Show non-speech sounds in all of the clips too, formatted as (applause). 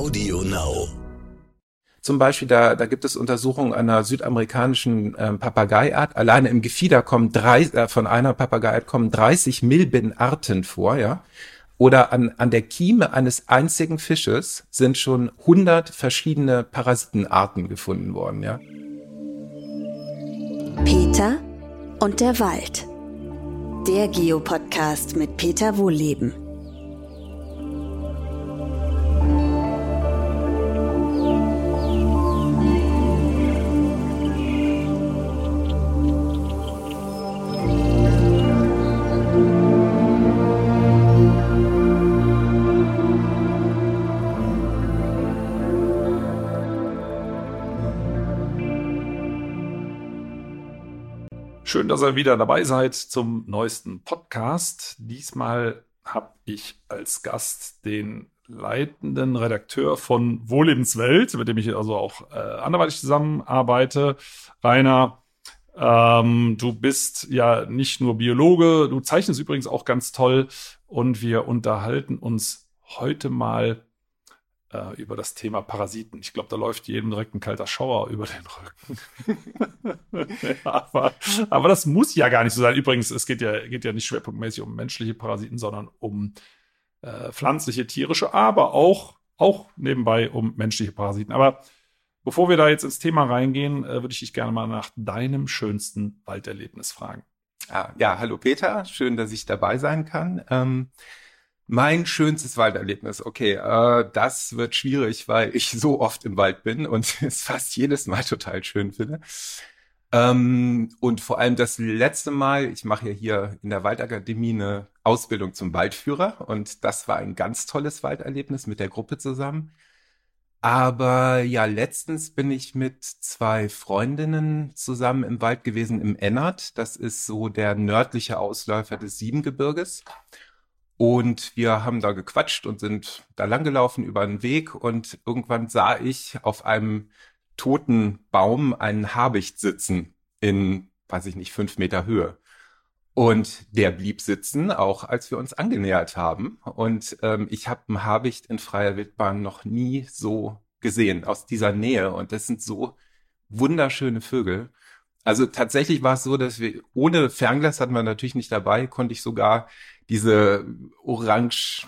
Audio Now. Zum Beispiel, da, da gibt es Untersuchungen einer südamerikanischen ähm, Papageiart. Alleine im Gefieder kommen drei, äh, von einer Papageiart kommen 30 Milbenarten vor, ja. Oder an, an der Kieme eines einzigen Fisches sind schon 100 verschiedene Parasitenarten gefunden worden, ja. Peter und der Wald. Der Geopodcast mit Peter Wohlleben. Schön, dass ihr wieder dabei seid zum neuesten Podcast. Diesmal habe ich als Gast den leitenden Redakteur von Wohllebenswelt, mit dem ich also auch äh, anderweitig zusammenarbeite. Rainer, ähm, du bist ja nicht nur Biologe, du zeichnest übrigens auch ganz toll und wir unterhalten uns heute mal äh, über das Thema Parasiten. Ich glaube, da läuft jedem direkt ein kalter Schauer über den Rücken. (laughs) aber, aber das muss ja gar nicht so sein. Übrigens, es geht ja, geht ja nicht schwerpunktmäßig um menschliche Parasiten, sondern um äh, pflanzliche, tierische, aber auch, auch nebenbei um menschliche Parasiten. Aber bevor wir da jetzt ins Thema reingehen, äh, würde ich dich gerne mal nach deinem schönsten Walderlebnis fragen. Ah, ja, hallo Peter, schön, dass ich dabei sein kann. Ähm, mein schönstes Walderlebnis. Okay, äh, das wird schwierig, weil ich so oft im Wald bin und (laughs) es fast jedes Mal total schön finde. Ähm, und vor allem das letzte Mal, ich mache ja hier in der Waldakademie eine Ausbildung zum Waldführer und das war ein ganz tolles Walderlebnis mit der Gruppe zusammen. Aber ja, letztens bin ich mit zwei Freundinnen zusammen im Wald gewesen im Ennert. Das ist so der nördliche Ausläufer des Siebengebirges. Und wir haben da gequatscht und sind da langgelaufen über einen Weg und irgendwann sah ich auf einem toten Baum einen Habicht sitzen in, weiß ich nicht, fünf Meter Höhe. Und der blieb sitzen, auch als wir uns angenähert haben. Und ähm, ich habe einen Habicht in freier Wildbahn noch nie so gesehen, aus dieser Nähe. Und das sind so wunderschöne Vögel. Also tatsächlich war es so, dass wir ohne Fernglas hatten wir natürlich nicht dabei, konnte ich sogar diese orange,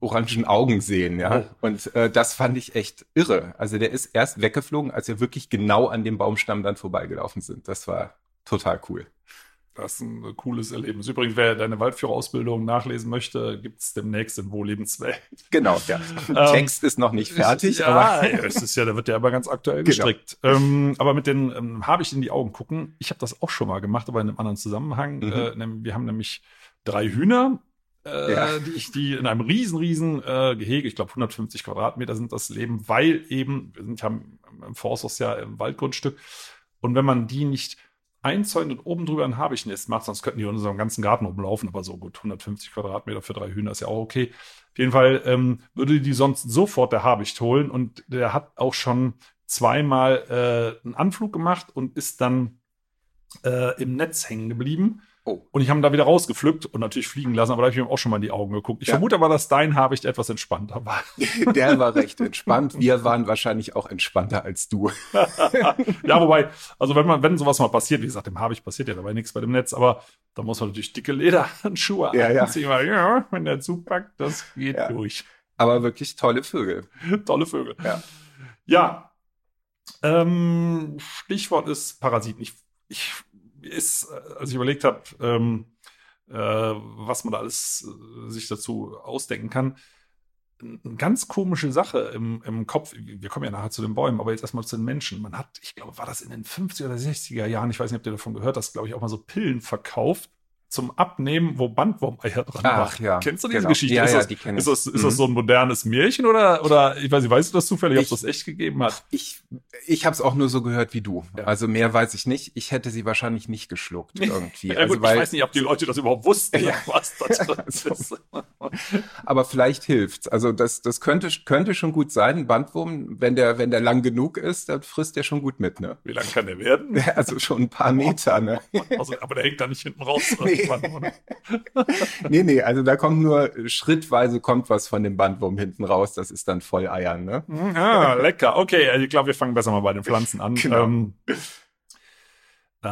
orangen Augen sehen, ja. Oh. Und äh, das fand ich echt irre. Also der ist erst weggeflogen, als wir wirklich genau an dem Baumstamm dann vorbeigelaufen sind. Das war total cool. Das ist ein cooles Erlebnis. Übrigens, wer deine Waldführerausbildung nachlesen möchte, gibt es demnächst in Wohllebenswelt. Genau, ja. (laughs) Ähm, Text ist noch nicht fertig. Ja, aber es ist ja, da wird ja aber ganz aktuell genau. gestrickt. Ähm, aber mit den ähm, habe ich in die Augen gucken. Ich habe das auch schon mal gemacht, aber in einem anderen Zusammenhang. Mhm. Äh, wir haben nämlich drei Hühner, äh, ja. die ich die in einem riesen, riesen äh, Gehege, ich glaube 150 Quadratmeter sind das Leben, weil eben, wir sind ja im Forsthaus ja im Waldgrundstück. Und wenn man die nicht einzäunt und oben drüber ein Habichnest macht, sonst könnten die in unserem ganzen Garten rumlaufen, aber so gut, 150 Quadratmeter für drei Hühner ist ja auch okay. Auf jeden Fall ähm, würde die sonst sofort der Habicht holen und der hat auch schon zweimal äh, einen Anflug gemacht und ist dann äh, im Netz hängen geblieben. Oh. Und ich habe ihn da wieder rausgepflückt und natürlich fliegen lassen, aber da habe ich ihm auch schon mal in die Augen geguckt. Ich ja. vermute aber, dass dein Habicht etwas entspannter war. (laughs) (laughs) Der war recht entspannt. Wir waren wahrscheinlich auch entspannter als du. (laughs) ja, wobei, also wenn man, wenn sowas mal passiert, wie gesagt, dem Habicht passiert ja dabei nichts bei dem Netz, aber da muss man natürlich dicke Lederhandschuhe ja, anziehen, ja. weil ja, wenn der zupackt, das geht ja. durch. Aber wirklich tolle Vögel. tolle Vögel. Ja. Ja. Ähm, Stichwort ist Parasiten. Ich, ich ist, als ich überlegt habe, ähm, äh, was man da alles äh, sich dazu ausdenken kann, eine ganz komische Sache im, im Kopf. Wir kommen ja nachher zu den Bäumen, aber jetzt erstmal zu den Menschen. Man hat, ich glaube, war das in den 50er oder 60er Jahren, ich weiß nicht, ob ihr davon gehört hast, glaube ich, auch mal so Pillen verkauft, zum Abnehmen, wo Bandwurmeier dran Ach. Ja, Kennst du diese genau. Geschichte? Ja, ist, ja, das, die ist, das, ist mhm. das so ein modernes Märchen oder, oder ich weiß nicht, weißt du das zufällig, ob es das echt gegeben hat? Ich, ich habe es auch nur so gehört wie du. Ja. Also mehr weiß ich nicht. Ich hätte sie wahrscheinlich nicht geschluckt irgendwie. ja, also, gut, weil, ich weiß nicht, ob die Leute das überhaupt wussten, ja. was das (laughs) ist. Aber vielleicht hilft's. Also das, das könnte, könnte schon gut sein. Ein Bandwurm, wenn der, wenn der lang genug ist, dann frisst der schon gut mit, ne? Wie lang kann der werden? (laughs) Also schon ein paar Meter, ne? Also, aber der hängt da nicht hinten raus. nee, irgendwann, oder? (laughs) nee, nee, also da kommt nur schrittweise kommt was von dem Bandwurm hinten raus, das ist dann voll Eiern, ne? Ah, lecker. Okay, ich glaube, wir fangen besser mal bei den Pflanzen an. Genau. Ähm, äh,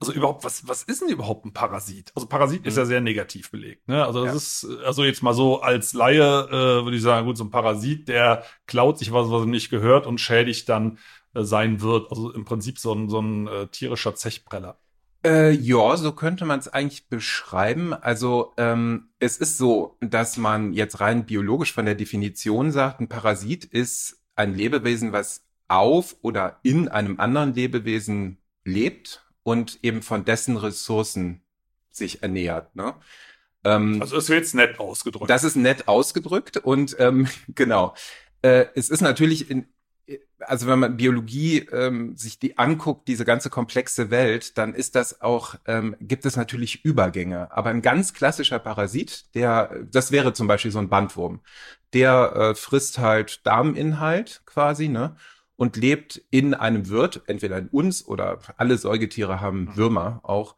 also überhaupt, was, was ist denn überhaupt ein Parasit? Also Parasit ist ja sehr negativ belegt. Ne? Also das Ja. ist, also jetzt mal so als Laie äh, würde ich sagen, gut, so ein Parasit, der klaut sich was, was ihm nicht gehört und schädigt dann äh, sein Wirt. Also im Prinzip so ein, so ein äh, tierischer Zechpreller. Äh, ja, so könnte man es eigentlich beschreiben. Also ähm, es ist so, dass man jetzt rein biologisch von der Definition sagt, ein Parasit ist ein Lebewesen, was auf oder in einem anderen Lebewesen lebt und eben von dessen Ressourcen sich ernährt. Ne? Ähm, Also das wird jetzt nett ausgedrückt. das ist nett ausgedrückt und ähm, (laughs) genau. Äh, es ist natürlich in, also wenn man Biologie ähm, sich die anguckt, diese ganze komplexe Welt, dann ist das auch, ähm, gibt es natürlich Übergänge. Aber ein ganz klassischer Parasit, der, das wäre zum Beispiel so ein Bandwurm, der äh, frisst halt Darminhalt quasi, ne? Und lebt in einem Wirt, entweder in uns oder alle Säugetiere haben Würmer auch.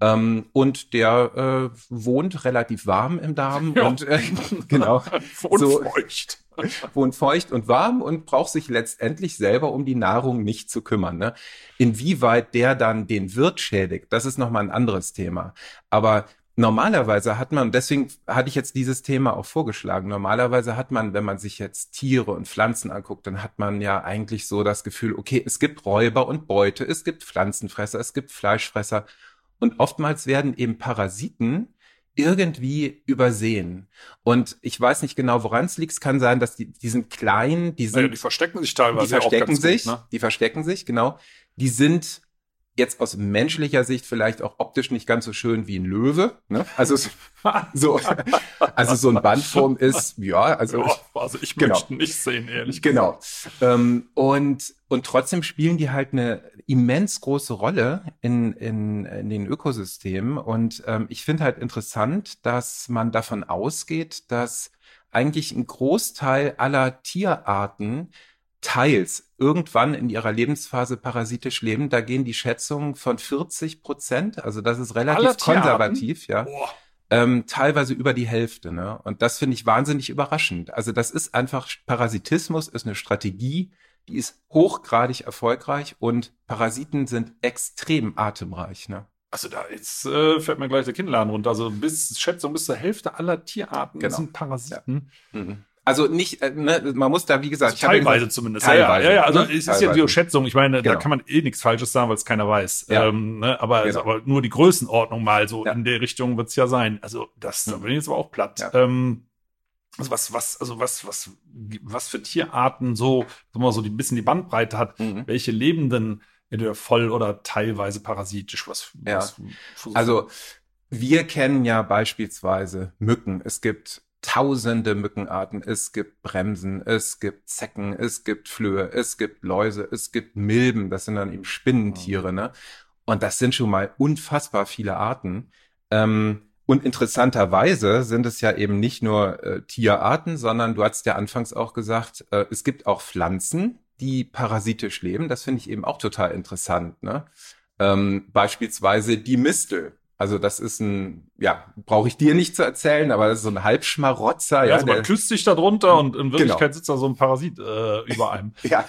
Ähm, und der äh, wohnt relativ warm im Darm Ja. und äh, (laughs) genau (laughs) und so- feucht. (laughs) wohnt feucht und warm und braucht sich letztendlich selber um die Nahrung nicht zu kümmern. Ne? Inwieweit der dann den Wirt schädigt, das ist nochmal ein anderes Thema. Aber normalerweise hat man, deswegen hatte ich jetzt dieses Thema auch vorgeschlagen, normalerweise hat man, wenn man sich jetzt Tiere und Pflanzen anguckt, dann hat man ja eigentlich so das Gefühl, okay, es gibt Räuber und Beute, es gibt Pflanzenfresser, es gibt Fleischfresser und oftmals werden eben Parasiten irgendwie übersehen. Und ich weiß nicht genau, woran es liegt. Es kann sein, dass die, die sind klein, die sind Naja, die verstecken sich teilweise die verstecken auch ganz sich, Gut, ne? die verstecken sich, genau. Die sind jetzt aus menschlicher Sicht vielleicht auch optisch nicht ganz so schön wie ein Löwe. Ne? Also (laughs) so, also so ein Bandwurm ist, ja, also Ja, also ich Genau. möchte nicht sehen, ehrlich Genau. Ähm, und, und trotzdem spielen die halt eine immens große Rolle in, in, in den Ökosystemen. Und ähm, ich finde halt interessant, dass man davon ausgeht, dass eigentlich ein Großteil aller Tierarten teils irgendwann in ihrer Lebensphase parasitisch leben. Da gehen die Schätzungen von 40 Prozent, also das ist relativ Tierarten? konservativ, ja ähm, teilweise über die Hälfte. Ne? Und das finde ich wahnsinnig überraschend. Also das ist einfach, Parasitismus ist eine Strategie, die ist hochgradig erfolgreich und Parasiten sind extrem atemreich. Ne? Also da jetzt äh, fällt mir gleich der Kinnladen runter. Also bis Schätzung bis zur Hälfte aller Tierarten Genau. sind Parasiten. Mhm. Also nicht, äh, ne, man muss da, wie gesagt, Also teilweise gesagt, zumindest. teilweise, ja, ja, ja, also ne? es ist ja die Schätzung. Ich meine, da Genau. kann man eh nichts Falsches sagen, weil es keiner weiß. Ja. Ähm, ne? aber, Genau. aber nur die Größenordnung mal so Ja. in der Richtung wird's ja sein. Also das, da Mhm. bin ich jetzt aber auch platt. Ja. Ähm, also was, was, also was, was, was für Tierarten so, sagen wir mal so die ein bisschen die Bandbreite hat, Mhm. welche lebenden entweder voll oder teilweise parasitisch, was, Ja. was Also wir kennen ja beispielsweise Mücken. Es gibt tausende Mückenarten. Es gibt Bremsen, es gibt Zecken, es gibt Flöhe, es gibt Läuse, es gibt Milben. Das sind dann eben Spinnentiere, ne? Und das sind schon mal unfassbar viele Arten. Ähm, und interessanterweise sind es ja eben nicht nur äh, Tierarten, sondern du hast ja anfangs auch gesagt, äh, es gibt auch Pflanzen, die parasitisch leben. Das finde ich eben auch total interessant. Ne? Ähm, beispielsweise die Mistel. Also das ist ein, ja, brauche ich dir nicht zu erzählen, aber das ist so ein Halbschmarotzer. ja, Ja, also man der, küsst sich da drunter und in Wirklichkeit Genau. sitzt da so ein Parasit äh, über einem. (laughs) ja,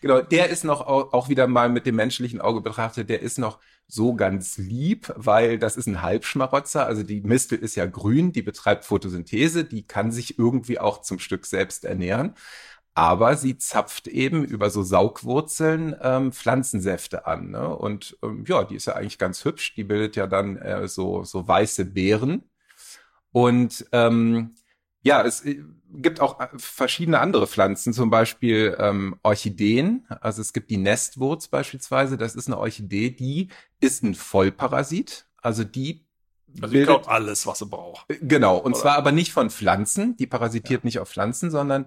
genau. Der ist noch au- auch wieder mal mit dem menschlichen Auge betrachtet, der ist noch so ganz lieb, weil das ist ein Halbschmarotzer. Also die Mistel ist ja grün, die betreibt Photosynthese, die kann sich irgendwie auch zum Stück selbst ernähren. Aber sie zapft eben über so Saugwurzeln ähm, Pflanzensäfte an. Ne? Und ähm, ja, die ist ja eigentlich ganz hübsch. Die bildet ja dann äh, so, so weiße Beeren. Und ähm, ja, es äh, gibt auch äh, verschiedene andere Pflanzen, zum Beispiel ähm, Orchideen. Also es gibt die Nestwurz beispielsweise. Das ist eine Orchidee, die ist ein Vollparasit. Also die Also ich glaube alles, was sie braucht. Genau, und Oder? zwar aber nicht von Pflanzen, die parasitiert nicht auf Pflanzen, sondern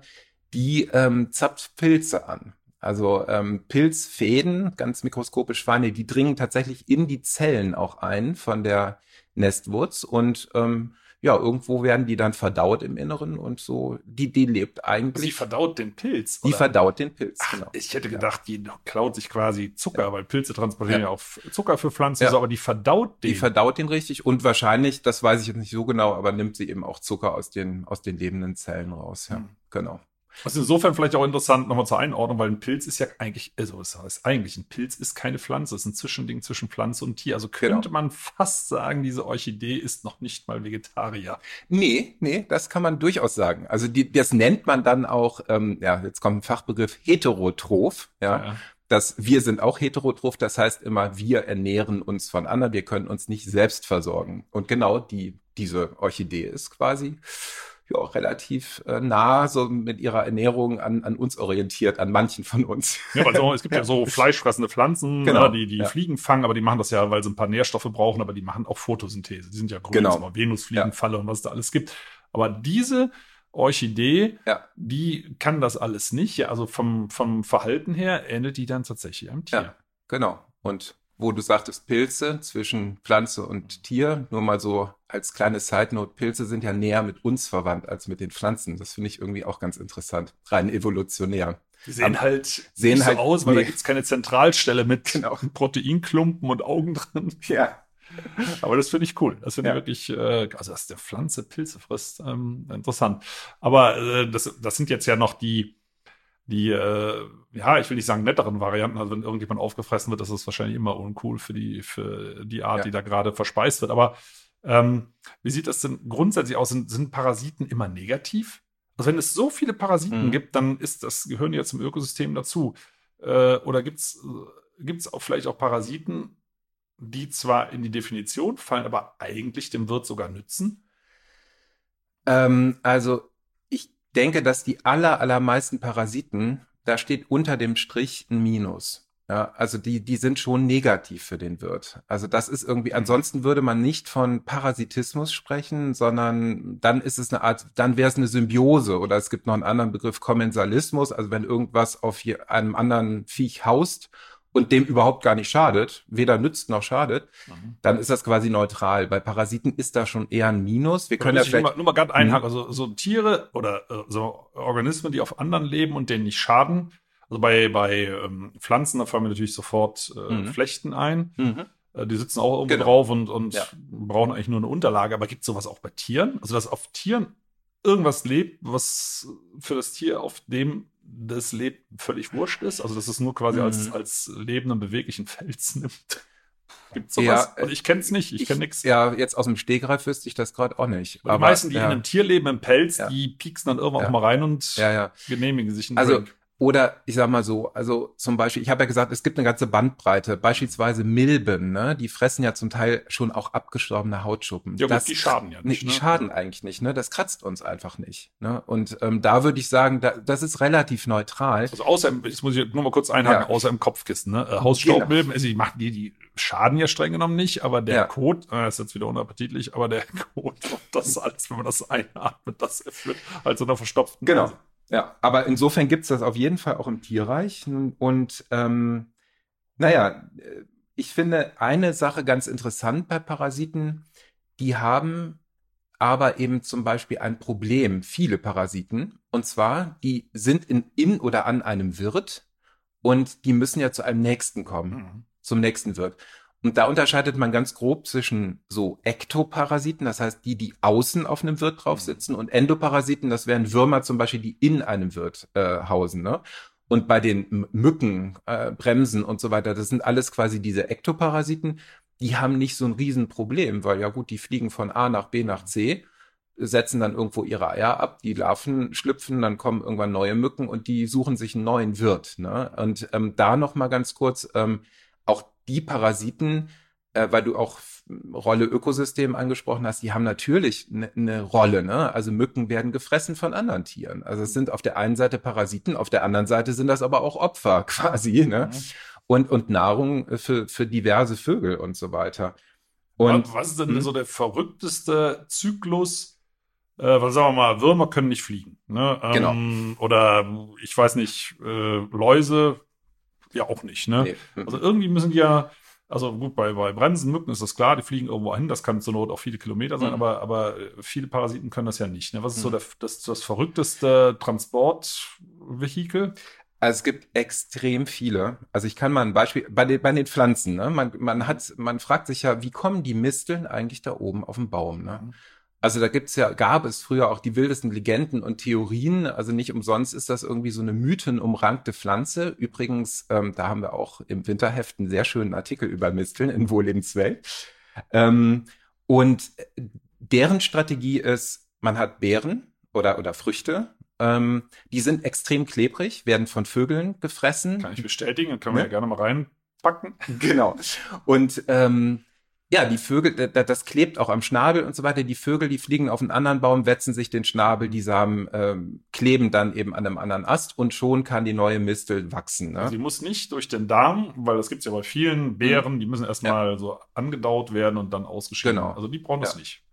die ähm, zapft Pilze an. Also ähm, Pilzfäden, ganz mikroskopisch feine, die dringen tatsächlich in die Zellen auch ein von der Nestwurz und ähm, ja, irgendwo werden die dann verdaut im Inneren und so, die, die lebt eigentlich. Sie verdaut den Pilz. Die oder? verdaut den Pilz, Ach, genau. Ich hätte gedacht, die klaut sich quasi Zucker, weil Pilze transportieren ja, Ja. auch Zucker für Pflanzen, Ja. so, aber die verdaut den. Die verdaut den richtig und wahrscheinlich, das weiß ich jetzt nicht so genau, aber nimmt sie eben auch Zucker aus den, aus den lebenden Zellen raus, ja, Hm. genau. Was insofern vielleicht auch interessant nochmal zur Einordnung, weil ein Pilz ist ja eigentlich, also das heißt eigentlich, ein Pilz ist keine Pflanze, es ist ein Zwischending zwischen Pflanze und Tier. Also könnte Genau. man fast sagen, diese Orchidee ist noch nicht mal Vegetarier. Nee, nee, das kann man durchaus sagen. Also die, das nennt man dann auch, ähm, ja, jetzt kommt ein Fachbegriff, heterotroph, ja. Ja. Das, wir sind auch heterotroph, das heißt immer, wir ernähren uns von anderen, wir können uns nicht selbst versorgen. Und genau die, diese Orchidee ist quasi ja, relativ äh, nah so mit ihrer Ernährung an, an uns orientiert, an manchen von uns. Ja, weil so, es gibt (laughs) ja. so fleischfressende Pflanzen, Genau. ne, die, die Ja. Fliegen fangen, aber die machen das ja, weil sie ein paar Nährstoffe brauchen, aber die machen auch Photosynthese. Die sind ja grün, Genau. Venusfliegenfalle und was da alles gibt. Aber diese Orchidee, Ja. die kann das alles nicht. Ja, also vom, vom Verhalten her ähnelt die dann tatsächlich einem Tier. Ja. Genau. Und wo du sagtest Pilze zwischen Pflanze und Tier, nur mal so als kleine Side Note, Pilze sind ja näher mit uns verwandt als mit den Pflanzen. Das finde ich irgendwie auch ganz interessant, rein evolutionär. Die sehen Aber- halt sehen nicht halt- so aus, weil nee. da gibt's keine Zentralstelle mit Genau. (laughs) Proteinklumpen und Augen drin. Ja. Aber das finde ich cool. Das finde Ja. ich wirklich, äh, also dass der Pflanze Pilze frisst, ähm, interessant. Aber äh, das, das sind jetzt ja noch die, die, äh, ja, ich will nicht sagen netteren Varianten. Also wenn irgendjemand aufgefressen wird, das ist wahrscheinlich immer uncool für die, für die Art, Ja. die da gerade verspeist wird. Aber ähm, wie sieht das denn grundsätzlich aus? Sind, sind Parasiten immer negativ? Also wenn es so viele Parasiten Mhm. gibt, dann ist das gehören ja zum Ökosystem dazu. Äh, oder gibt's gibt's auch vielleicht auch Parasiten, die zwar in die Definition fallen, aber eigentlich dem Wirt sogar nützen? Ähm, also denke, dass die aller, allermeisten Parasiten, da steht unter dem Strich ein Minus. Ja, also die, die sind schon negativ für den Wirt. Also das ist irgendwie, ansonsten würde man nicht von Parasitismus sprechen, sondern dann ist es eine Art, dann wäre es eine Symbiose oder es gibt noch einen anderen Begriff Kommensalismus, also wenn irgendwas auf einem anderen Viech haust und dem überhaupt gar nicht schadet, weder nützt noch schadet, dann ist das quasi neutral. Bei Parasiten ist da schon eher ein Minus. Wir können ja ich nur vielleicht mal, nur mal gerade einhaken. Also so Tiere oder äh, so Organismen, die auf anderen leben und denen nicht schaden. Also bei, bei ähm, Pflanzen, da fallen mir natürlich sofort äh, Mhm. Flechten ein. Mhm. Äh, die sitzen auch irgendwo Genau. drauf und, und Ja. brauchen eigentlich nur eine Unterlage. Aber gibt es sowas auch bei Tieren? Also dass auf Tieren irgendwas lebt, was für das Tier, auf dem das lebt, völlig wurscht ist? Also dass es nur quasi Mhm. als, als lebenden, beweglichen Fels (laughs) nimmt? Gibt Ja, sowas? äh, also ich kenne es nicht, ich, kenne nichts. Ja, jetzt aus dem Stegreif wüsste ich das gerade auch nicht. Die meisten, die ja, in einem Tier leben, im Pelz, Ja. die pieksen dann irgendwann Ja. auch mal rein und ja, ja. genehmigen sich einen Also, Drink. Oder ich sag mal so, also zum Beispiel, ich habe ja gesagt, es gibt eine ganze Bandbreite. Beispielsweise Milben, ne? Die fressen ja zum Teil schon auch abgestorbene Hautschuppen. Ja gut, das, die schaden ja nicht. die ne? schaden eigentlich nicht, ne? Das kratzt uns einfach nicht. Ne? Und ähm, da würde ich sagen, da, das ist relativ neutral. Also außer, jetzt muss ich nur mal kurz einhaken, Ja. Genau. außer im Kopfkissen. Ne? Äh, Hausstaubmilben, also die machen die, die schaden ja streng genommen nicht, aber der Ja. Kot, äh, ist jetzt wieder unappetitlich, aber der (laughs) Kot das alles, wenn man das einatmet, das erfüllt halt so einer verstopften Genau. Nase. Ja, aber insofern gibt's das auf jeden Fall auch im Tierreich. Und ähm, naja, äh, ich finde eine Sache ganz interessant bei Parasiten, die haben aber eben zum Beispiel ein Problem, viele Parasiten. Und zwar, die sind in, in oder an einem Wirt und die müssen ja zu einem Nächsten kommen Mhm. zum nächsten Wirt. Und da unterscheidet man ganz grob zwischen so Ektoparasiten, das heißt die, die außen auf einem Wirt drauf sitzen, und Endoparasiten, das wären Würmer zum Beispiel, die in einem Wirt äh, hausen. Ne? Und bei den Mücken, äh, Bremsen und so weiter, das sind alles quasi diese Ektoparasiten, die haben nicht so ein Riesenproblem, weil ja gut, die fliegen von A nach B nach C, setzen dann irgendwo ihre Eier ab, die Larven schlüpfen, dann kommen irgendwann neue Mücken und die suchen sich einen neuen Wirt. Ne? Und ähm, da noch mal ganz kurz, ähm, auch die Parasiten, äh, weil du auch Rolle Ökosystem angesprochen hast, die haben natürlich eine ne Rolle. Ne? Also Mücken werden gefressen von anderen Tieren. Also es sind auf der einen Seite Parasiten, auf der anderen Seite sind das aber auch Opfer (laughs) quasi. Ne? Und, und Nahrung für, für diverse Vögel und so weiter. Und was ist denn Mhm. so der verrückteste Zyklus? Äh, was sagen wir mal, Würmer können nicht fliegen. Ne? Ähm, Genau. Oder ich weiß nicht, äh, Läuse ja auch nicht. Ne? nee, Also irgendwie müssen die ja Also gut, bei, bei Bremsenmücken ist das klar, die fliegen irgendwo hin, das kann zur Not auch viele Kilometer sein, Mhm. aber, aber äh, viele Parasiten können das ja nicht. Ne? Was ist so Mhm. der, das, das verrückteste Transportvehikel? Also es gibt extrem viele. Also ich kann mal ein Beispiel bei den, bei den Pflanzen. Ne? Man, man hat, man fragt sich ja, wie kommen die Misteln eigentlich da oben auf dem Baum? Ne? Also da gibt's ja, gab es früher auch die wildesten Legenden und Theorien. Also nicht umsonst ist das irgendwie so eine mythenumrankte Pflanze. Übrigens, ähm, da haben wir auch im Winterheft einen sehr schönen Artikel über Misteln in Wohllebenswelt. Ähm, und deren Strategie ist, man hat Beeren oder, oder Früchte. Ähm, die sind extrem klebrig, werden von Vögeln gefressen. Kann ich bestätigen, dann können wir Ne? ja gerne mal reinpacken. Genau. Und ähm, ja, die Vögel, da- da- das klebt auch am Schnabel und so weiter. Die Vögel, die fliegen auf einen anderen Baum, wetzen sich den Schnabel, die Samen ähm, kleben dann eben an einem anderen Ast und schon kann die neue Mistel wachsen. Ne? Also die muss nicht durch den Darm, weil das gibt's ja bei vielen Beeren, die müssen erstmal so angedaut werden und dann ausgeschieden. Genau. Also die brauchen das Ja. nicht.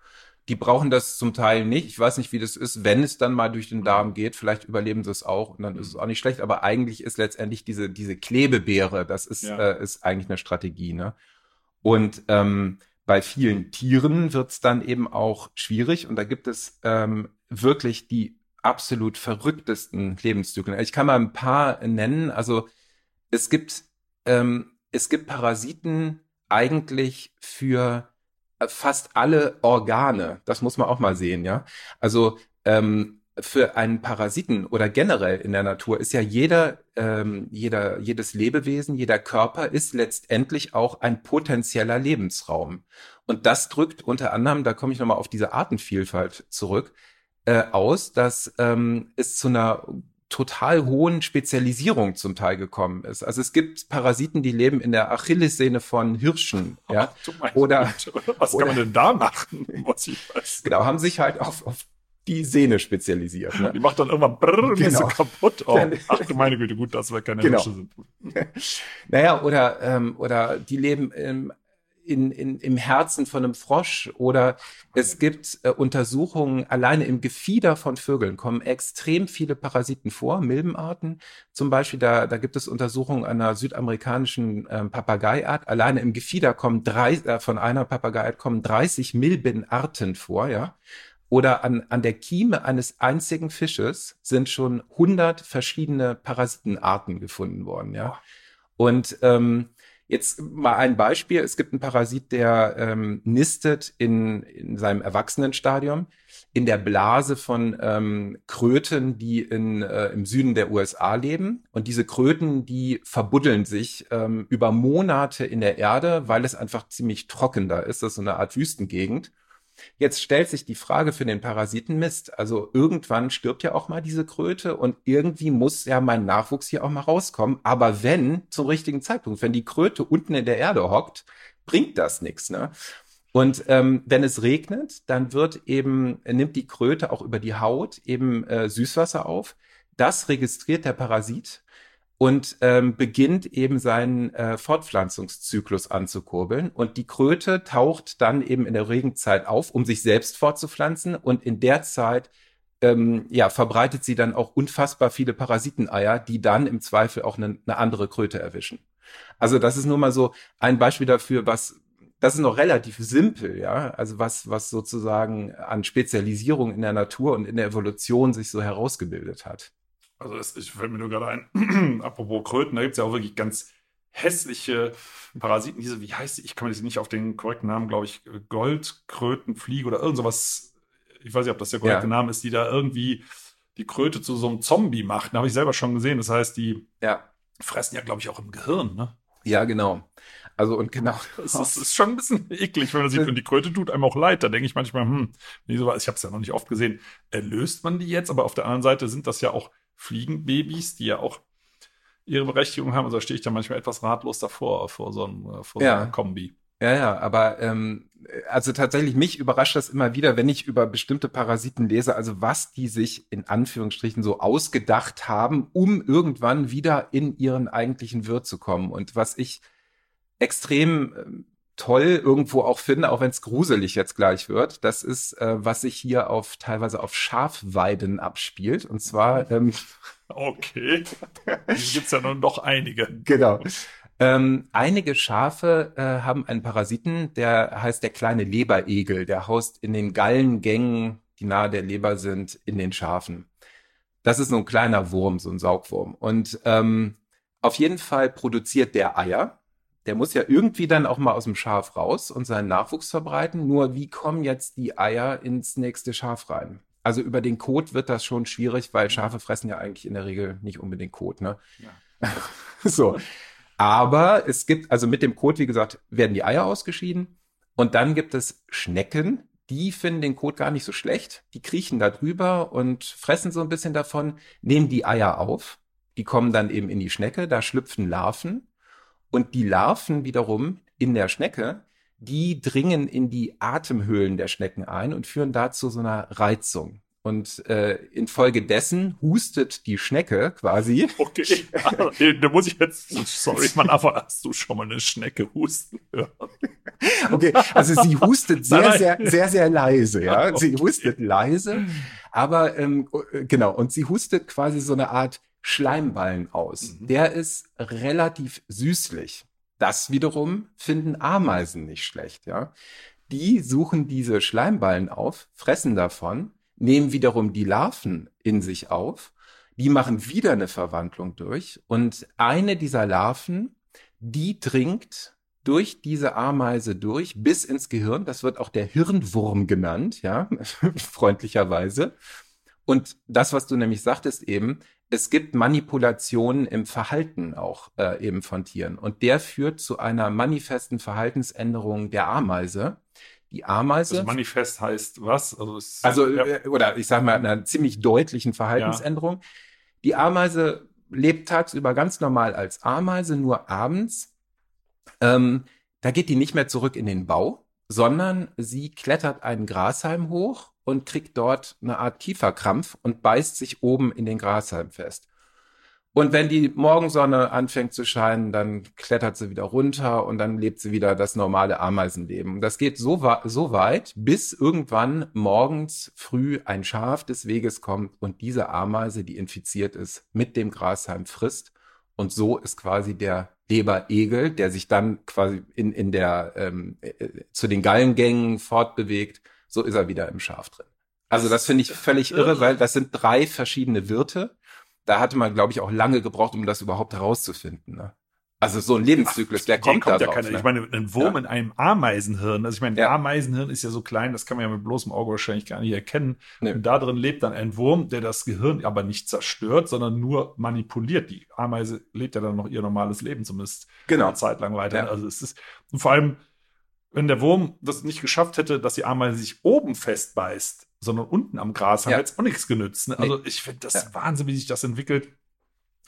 Die brauchen das zum Teil nicht. Ich weiß nicht, wie das ist, wenn es dann mal durch den Darm geht. Vielleicht überleben sie es auch und dann ist es auch nicht schlecht. Aber eigentlich ist letztendlich diese, diese Klebebeere, das ist, Ja. äh, ist eigentlich eine Strategie. Ne? Und ähm, bei vielen Tieren wird es dann eben auch schwierig. Und da gibt es ähm, wirklich die absolut verrücktesten Lebenszyklen. Ich kann mal ein paar nennen. Also es gibt, ähm, es gibt Parasiten eigentlich für äh, fast alle Organe. Das muss man auch mal sehen, ja. Also ähm, für einen Parasiten oder generell in der Natur ist ja jeder, ähm, jeder, jedes Lebewesen, jeder Körper ist letztendlich auch ein potenzieller Lebensraum. Und das drückt unter anderem, da komme ich nochmal auf diese Artenvielfalt zurück, äh, aus, dass ähm, es zu einer total hohen Spezialisierung zum Teil gekommen ist. Also es gibt Parasiten, die leben in der Achillessehne von Hirschen, (laughs) ja. Ach, Oder- was oder- kann man denn da machen? (laughs) Genau, haben sich halt auf, auf die Sehne spezialisiert. Ne? Die macht dann irgendwann brrr, und ist Genau. kaputt. Oh, ach du meine Güte, gut, dass wir keine Genau. Hirsche sind. (laughs) Naja, oder, ähm, oder die leben im, in, in, im Herzen von einem Frosch oder es gibt äh, Untersuchungen, alleine im Gefieder von Vögeln kommen extrem viele Parasiten vor, Milbenarten zum Beispiel, da, da gibt es Untersuchungen einer südamerikanischen ähm, Papageiart, alleine im Gefieder kommen drei, äh, von einer Papageiart kommen 30 Milbenarten vor, ja. Oder an, an der Kieme eines einzigen Fisches sind schon 100 verschiedene Parasitenarten gefunden worden, ja. Und ähm, jetzt mal ein Beispiel. Es gibt einen Parasit, der ähm, nistet in, in seinem Erwachsenenstadium in der Blase von ähm, Kröten, die in, äh, im Süden der USA leben. Und diese Kröten, die verbuddeln sich ähm, über Monate in der Erde, weil es einfach ziemlich trocken da ist. Das ist so eine Art Wüstengegend. Jetzt stellt sich die Frage für den Parasiten Mist. Also irgendwann stirbt ja auch mal diese Kröte und irgendwie muss ja mein Nachwuchs hier auch mal rauskommen. Aber wenn zum richtigen Zeitpunkt, wenn die Kröte unten in der Erde hockt, bringt das nichts. Ne? Und ähm, wenn es regnet, dann wird eben nimmt die Kröte auch über die Haut eben äh, Süßwasser auf. Das registriert der Parasit und ähm, beginnt eben seinen äh, Fortpflanzungszyklus anzukurbeln. Und die Kröte taucht dann eben in der Regenzeit auf, um sich selbst fortzupflanzen. Und in der Zeit ähm, ja, verbreitet sie dann auch unfassbar viele Parasiteneier, die dann im Zweifel auch eine, eine andere Kröte erwischen. Also das ist nur mal so ein Beispiel dafür, was das ist noch relativ simpel, ja. Also was, was sozusagen an Spezialisierung in der Natur und in der Evolution sich so herausgebildet hat. Also es, ich fällt mir nur gerade ein, (clears throat) apropos Kröten, da gibt's ja auch wirklich ganz hässliche Parasiten, diese, wie heißt die? Ich kann mir das nicht auf den korrekten Namen, glaube ich, Goldkrötenfliege oder irgend sowas, ich weiß nicht, ob das der korrekte Ja. Name ist, die da irgendwie die Kröte zu so einem Zombie macht. Da habe ich selber schon gesehen. Das heißt, die Ja. fressen ja, glaube ich, auch im Gehirn, ne? Ja, genau. Also und genau. (laughs) Das ist schon ein bisschen eklig, wenn man sieht, und die Kröte tut einem auch leid. Da denke ich manchmal, hm, ich habe es ja noch nicht oft gesehen, erlöst man die jetzt? Aber auf der anderen Seite sind das ja auch Fliegenbabys, die ja auch ihre Berechtigung haben. Also stehe ich da manchmal etwas ratlos davor, vor so, einem, äh, vor so Ja. einer Kombi. Ja, ja, aber ähm, also tatsächlich mich überrascht das immer wieder, wenn ich über bestimmte Parasiten lese, also was die sich in Anführungsstrichen so ausgedacht haben, um irgendwann wieder in ihren eigentlichen Wirt zu kommen. Und was ich extrem ähm, toll irgendwo auch finde, auch wenn es gruselig jetzt gleich wird, das ist, äh, was sich hier auf teilweise auf Schafweiden abspielt. Und zwar ähm, (laughs) Okay. Hier gibt's ja nun doch einige. Genau. Ähm, einige Schafe äh, haben einen Parasiten, der heißt der kleine Leberegel. Der haust in den Gallengängen, die nahe der Leber sind, in den Schafen. Das ist so ein kleiner Wurm, so ein Saugwurm. Und ähm, auf jeden Fall produziert der Eier. Der muss ja irgendwie dann auch mal aus dem Schaf raus und seinen Nachwuchs verbreiten. Nur wie kommen jetzt die Eier ins nächste Schaf rein? Also über den Kot wird das schon schwierig, weil Schafe fressen ja eigentlich in der Regel nicht unbedingt Kot, ne? Ja. (laughs) so. Aber es gibt, also mit dem Kot, wie gesagt, werden die Eier ausgeschieden. Und dann gibt es Schnecken, die finden den Kot gar nicht so schlecht. Die kriechen da drüber und fressen so ein bisschen davon, nehmen die Eier auf. Die kommen dann eben in die Schnecke, da schlüpfen Larven. Und die Larven wiederum in der Schnecke, die dringen in die Atemhöhlen der Schnecken ein und führen dazu so einer Reizung. Und äh, infolgedessen hustet die Schnecke quasi. (laughs) Okay, da muss ich jetzt, sorry, man, aber hast du schon mal eine Schnecke husten hören? (laughs) Okay, also sie hustet sehr, nein, sehr, sehr, sehr leise, ja. Okay. Sie hustet leise, aber ähm, genau, und sie hustet quasi so eine Art Schleimballen aus. Mhm. Der ist relativ süßlich. Das wiederum finden Ameisen nicht schlecht, ja. Die suchen diese Schleimballen auf, fressen davon nehmen wiederum die Larven in sich auf. Die machen wieder eine Verwandlung durch. Und eine dieser Larven, die dringt durch diese Ameise durch bis ins Gehirn. Das wird auch der Hirnwurm genannt, ja, (laughs) freundlicherweise. Und das, was du nämlich sagtest eben, es gibt Manipulationen im Verhalten auch äh, eben von Tieren. Und der führt zu einer manifesten Verhaltensänderung der Ameise. Die Ameise. Also manifest heißt was? Also, es, also ja. Äh, oder ich sage mal, einer ziemlich deutlichen Verhaltensänderung. Ja. Die Ameise lebt tagsüber ganz normal als Ameise, nur abends. Ähm, da geht die nicht mehr zurück in den Bau, sondern sie klettert einen Grashalm hoch und kriegt dort eine Art Kieferkrampf und beißt sich oben in den Grashalm fest. Und wenn die Morgensonne anfängt zu scheinen, dann klettert sie wieder runter und dann lebt sie wieder das normale Ameisenleben. Das geht so, so weit, bis irgendwann morgens früh ein Schaf des Weges kommt und diese Ameise, die infiziert ist, mit dem Grashalm frisst. Und so ist quasi der Leberegel, der sich dann quasi in, in der, ähm, äh, zu den Gallengängen fortbewegt, so ist er wieder im Schaf drin. Also das finde ich völlig irre, weil das sind drei verschiedene Wirte da hatte man, glaube ich, auch lange gebraucht, um das überhaupt herauszufinden. Ne? Also so ein Lebenszyklus, der kommt, kommt da drauf. Ja ne? Ich meine, ein Wurm ja. in einem Ameisenhirn, also ich meine, ja. Ameisenhirn ist ja so klein, das kann man ja mit bloßem Auge wahrscheinlich gar nicht erkennen. Nee. Und da drin lebt dann ein Wurm, der das Gehirn aber nicht zerstört, sondern nur manipuliert. Die Ameise lebt ja dann noch ihr normales Leben zumindest genau. eine Zeit lang weiter. Also es ist, und vor allem, wenn der Wurm das nicht geschafft hätte, dass die Ameise sich oben festbeißt, sondern unten am Gras, haben ja. jetzt auch nichts genützt. Ne? Also ich finde das ja. Wahnsinn, wie sich das entwickelt.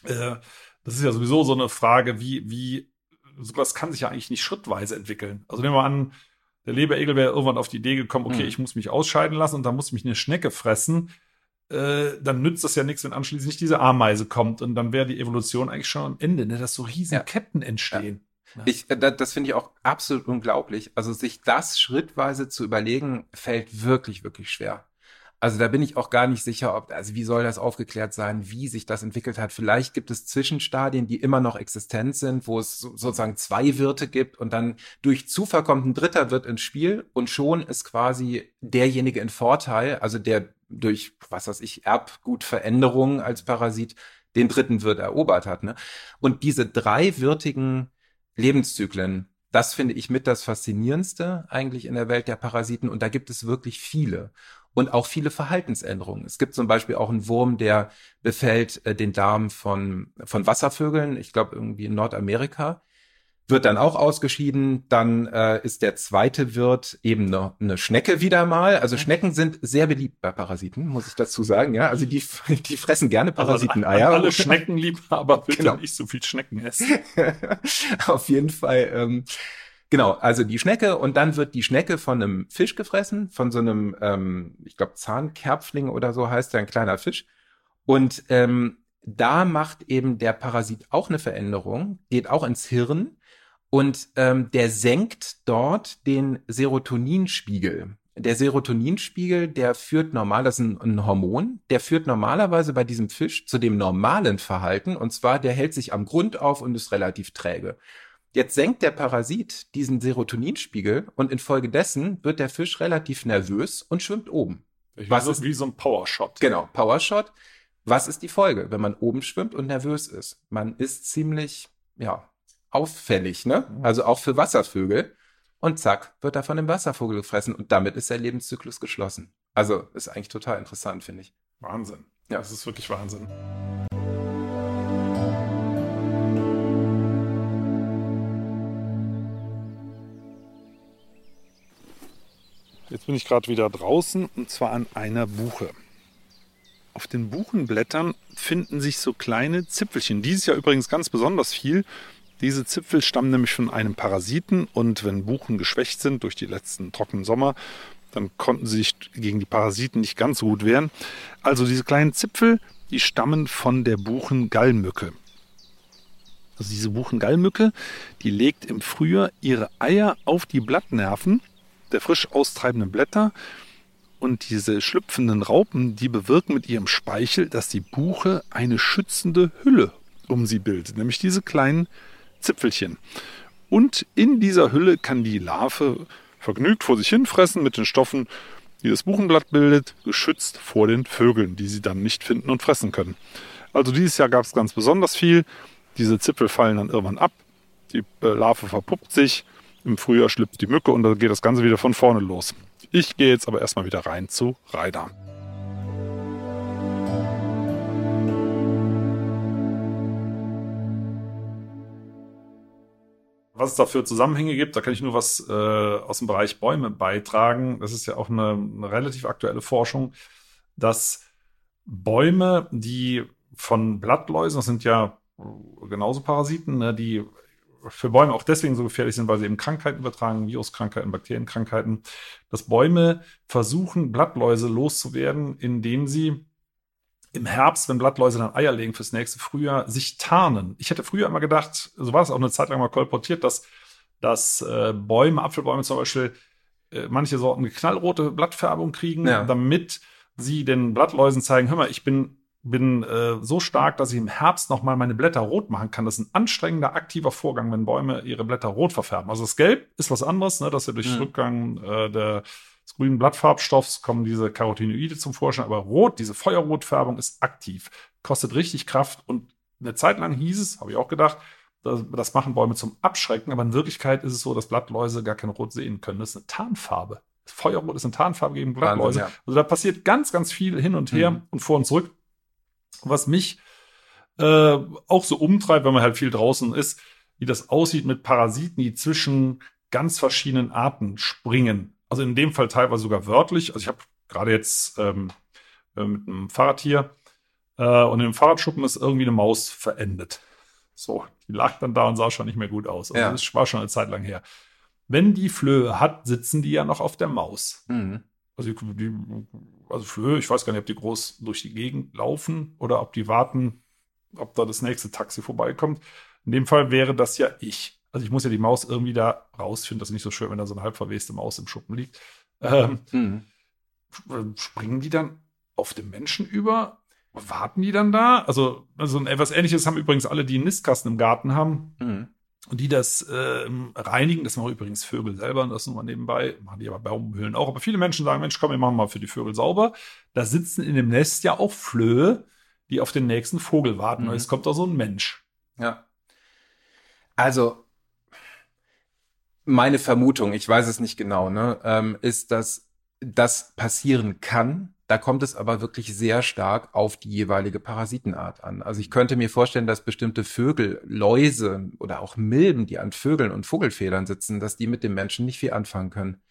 Äh, das ist ja sowieso so eine Frage, wie, wie, sowas kann sich ja eigentlich nicht schrittweise entwickeln. Also nehmen wir an, der Leberegel wäre irgendwann auf die Idee gekommen, okay, mhm. ich muss mich ausscheiden lassen und dann muss mich eine Schnecke fressen. Äh, dann nützt das ja nichts, wenn anschließend nicht diese Ameise kommt und dann wäre die Evolution eigentlich schon am Ende, ne, dass so riesen ja. Ketten entstehen. Ich, äh, das finde ich auch absolut unglaublich. Also sich das schrittweise zu überlegen, fällt wirklich, wirklich schwer. Also da bin ich auch gar nicht sicher, ob, also wie soll das aufgeklärt sein, wie sich das entwickelt hat. Vielleicht gibt es Zwischenstadien, die immer noch existent sind, wo es sozusagen zwei Wirte gibt und dann durch Zufall kommt ein dritter Wirt ins Spiel und schon ist quasi derjenige in Vorteil, also der durch, was weiß ich, Erbgutveränderungen als Parasit den dritten Wirt erobert hat. Ne? Und diese dreiwirtigen Lebenszyklen, das finde ich mit das Faszinierendste eigentlich in der Welt der Parasiten. Und da gibt es wirklich viele. Und auch viele Verhaltensänderungen. Es gibt zum Beispiel auch einen Wurm, der befällt äh, den Darm von, von Wasservögeln, ich glaube irgendwie in Nordamerika wird dann auch ausgeschieden. Dann äh, ist der zweite Wirt eben eine, eine Schnecke wieder mal. Also Schnecken sind sehr beliebt bei Parasiten, muss ich dazu sagen. Ja, also die, (laughs) die fressen gerne also Parasiteneier. Also alle Schneckenliebhaber bitte (laughs) genau. nicht so viel Schnecken essen. (laughs) Auf jeden Fall. Ähm, Genau, also die Schnecke und dann wird die Schnecke von einem Fisch gefressen, von so einem, ähm, ich glaube, Zahnkerpfling oder so heißt der, ein kleiner Fisch. Und ähm, da macht eben der Parasit auch eine Veränderung, geht auch ins Hirn und ähm, der senkt dort den Serotoninspiegel. der Serotoninspiegel, der führt normal, das ist ein, ein, Hormon, der führt normalerweise bei diesem Fisch zu dem normalen Verhalten, und zwar der hält sich am Grund auf und ist relativ träge. Jetzt senkt der Parasit diesen Serotoninspiegel und infolgedessen wird der Fisch relativ nervös und schwimmt oben. Ich Was so, ist wie so ein Powershot. Genau, Powershot. Was ist die Folge, wenn man oben schwimmt und nervös ist? Man ist ziemlich, ja, auffällig, ne? Mhm. Also auch für Wasservögel und zack, wird er von dem Wasservogel gefressen und damit ist der Lebenszyklus geschlossen. Also ist eigentlich total interessant, finde ich. Wahnsinn. Ja, das ist wirklich Wahnsinn. Jetzt bin ich gerade wieder draußen und zwar an einer Buche. Auf den Buchenblättern finden sich so kleine Zipfelchen. Dieses Jahr übrigens ganz besonders viel. Diese Zipfel stammen nämlich von einem Parasiten und wenn Buchen geschwächt sind durch die letzten trockenen Sommer, dann konnten sie sich gegen die Parasiten nicht ganz so gut wehren. Also diese kleinen Zipfel, die stammen von der Buchengallmücke. Also diese Buchengallmücke, die legt im Frühjahr ihre Eier auf die Blattnerven der frisch austreibenden Blätter und diese schlüpfenden Raupen, die bewirken mit ihrem Speichel, dass die Buche eine schützende Hülle um sie bildet, nämlich diese kleinen Zipfelchen. Und in dieser Hülle kann die Larve vergnügt vor sich hin fressen mit den Stoffen, die das Buchenblatt bildet, geschützt vor den Vögeln, die sie dann nicht finden und fressen können. Also dieses Jahr gab es ganz besonders viel. Diese Zipfel fallen dann irgendwann ab. Die äh, Larve verpuppt sich. Im Frühjahr schlüpft die Mücke und dann geht das Ganze wieder von vorne los. Ich gehe jetzt aber erstmal wieder rein zu Raida. Was es da für Zusammenhänge gibt, da kann ich nur was äh, aus dem Bereich Bäume beitragen. Das ist ja auch eine, eine relativ aktuelle Forschung, dass Bäume, die von Blattläusen, das sind ja genauso Parasiten, ne, die für Bäume auch deswegen so gefährlich sind, weil sie eben Krankheiten übertragen, Viruskrankheiten, Bakterienkrankheiten, dass Bäume versuchen, Blattläuse loszuwerden, indem sie im Herbst, wenn Blattläuse dann Eier legen fürs nächste Frühjahr, sich tarnen. Ich hätte früher immer gedacht, so war es auch eine Zeit lang mal kolportiert, dass, dass äh, Bäume, Apfelbäume zum Beispiel, äh, manche Sorten eine knallrote Blattfärbung kriegen, ja. damit sie den Blattläusen zeigen, hör mal, ich bin bin äh, so stark, dass ich im Herbst noch mal meine Blätter rot machen kann. Das ist ein anstrengender, aktiver Vorgang, wenn Bäume ihre Blätter rot verfärben. Also das Gelb ist was anderes, ne, dass er durch ja. Rückgang äh, der des grünen Blattfarbstoffs kommen diese Carotinoide zum Vorschein, aber rot, diese Feuerrotfärbung ist aktiv, kostet richtig Kraft und eine Zeit lang hieß es, habe ich auch gedacht, das, machen Bäume zum Abschrecken, aber in Wirklichkeit ist es so, dass Blattläuse gar kein Rot sehen können. Das ist eine Tarnfarbe. Feuerrot ist eine Tarnfarbe gegen Blattläuse. Ja. Also da passiert ganz, ganz viel hin und her mhm. und vor und zurück. Was mich äh, auch so umtreibt, wenn man halt viel draußen ist, wie das aussieht mit Parasiten, die zwischen ganz verschiedenen Arten springen. Also in dem Fall teilweise sogar wörtlich. Also ich habe gerade jetzt ähm, äh, mit einem Fahrrad hier äh, und im Fahrradschuppen ist irgendwie eine Maus verendet. So, die lag dann da und sah schon nicht mehr gut aus. Also ja. das war schon eine Zeit lang her. Wenn die Flöhe hat, sitzen die ja noch auf der Maus. Mhm. Also, die, also Flöhe, ich weiß gar nicht, ob die groß durch die Gegend laufen oder ob die warten, ob da das nächste Taxi vorbeikommt. In dem Fall wäre das ja ich. Also ich muss ja die Maus irgendwie da rausfinden. Das ist nicht so schön, wenn da so eine halb verweste Maus im Schuppen liegt. Ähm, mhm. Springen die dann auf den Menschen über? Warten die dann da? Also, also etwas ähnliches haben übrigens alle, die einen Nistkasten im Garten haben. Mhm. Und die das äh, reinigen, das machen übrigens Vögel selber, das nur mal nebenbei, machen die aber Baumhöhlen auch. Aber viele Menschen sagen, Mensch, komm, wir machen mal für die Vögel sauber. Da sitzen in dem Nest ja auch Flöhe, die auf den nächsten Vogel warten. Mhm. Und jetzt kommt da so ein Mensch. Ja. Also, meine Vermutung, ich weiß es nicht genau, ne, ähm, ist, dass das passieren kann. Da kommt es aber wirklich sehr stark auf die jeweilige Parasitenart an. Also ich könnte mir vorstellen, dass bestimmte Vögel, Läuse oder auch Milben, die an Vögeln und Vogelfedern sitzen, dass die mit dem Menschen nicht viel anfangen können.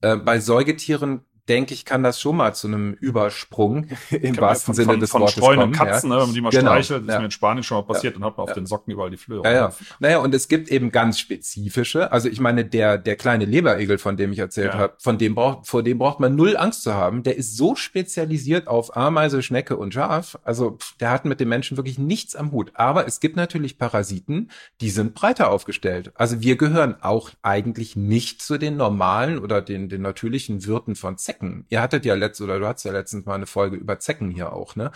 Äh, bei Säugetieren denke ich, kann das schon mal zu einem Übersprung (laughs) im wahrsten Sinne von, des von Wortes streunenden kommen. Katzen, ja. ne, wenn man die mal Genau, streichelt, ist ja. mir in Spanien schon mal passiert, dann hat man auf den Socken überall die Flöhe. Ja, ja. Naja, und es gibt eben ganz spezifische, also ich meine, der, der kleine Leberegel, von dem ich erzählt Ja. habe, von dem braucht, vor dem braucht man null Angst zu haben. Der ist so spezialisiert auf Ameise, Schnecke und Schaf. Also pff, der hat mit dem Menschen wirklich nichts am Hut. Aber es gibt natürlich Parasiten, die sind breiter aufgestellt. Also wir gehören auch eigentlich nicht zu den normalen oder den, den natürlichen Wirten von Zecken. Ihr hattet ja letzt, oder du hattest ja letztens mal eine Folge über Zecken hier auch, ne?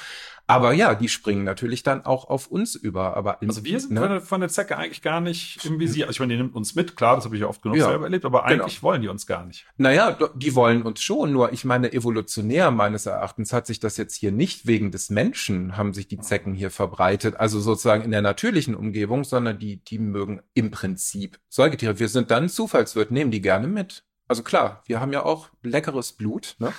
Aber ja, die springen natürlich dann auch auf uns über. Aber Also wir sind ne? von, der, von der Zecke eigentlich gar nicht im Visier. Also ich meine, die nimmt uns mit, klar, das habe ich ja oft genug Ja, selber erlebt, aber genau. eigentlich wollen die uns gar nicht. Naja, die wollen uns schon, nur ich meine, evolutionär meines Erachtens hat sich das jetzt hier nicht wegen des Menschen, haben sich die Zecken hier verbreitet, also sozusagen in der natürlichen Umgebung, sondern die, die mögen im Prinzip Säugetiere. Wir sind dann Zufallswirt, nehmen die gerne mit. Also klar, wir haben ja auch leckeres Blut. Ne?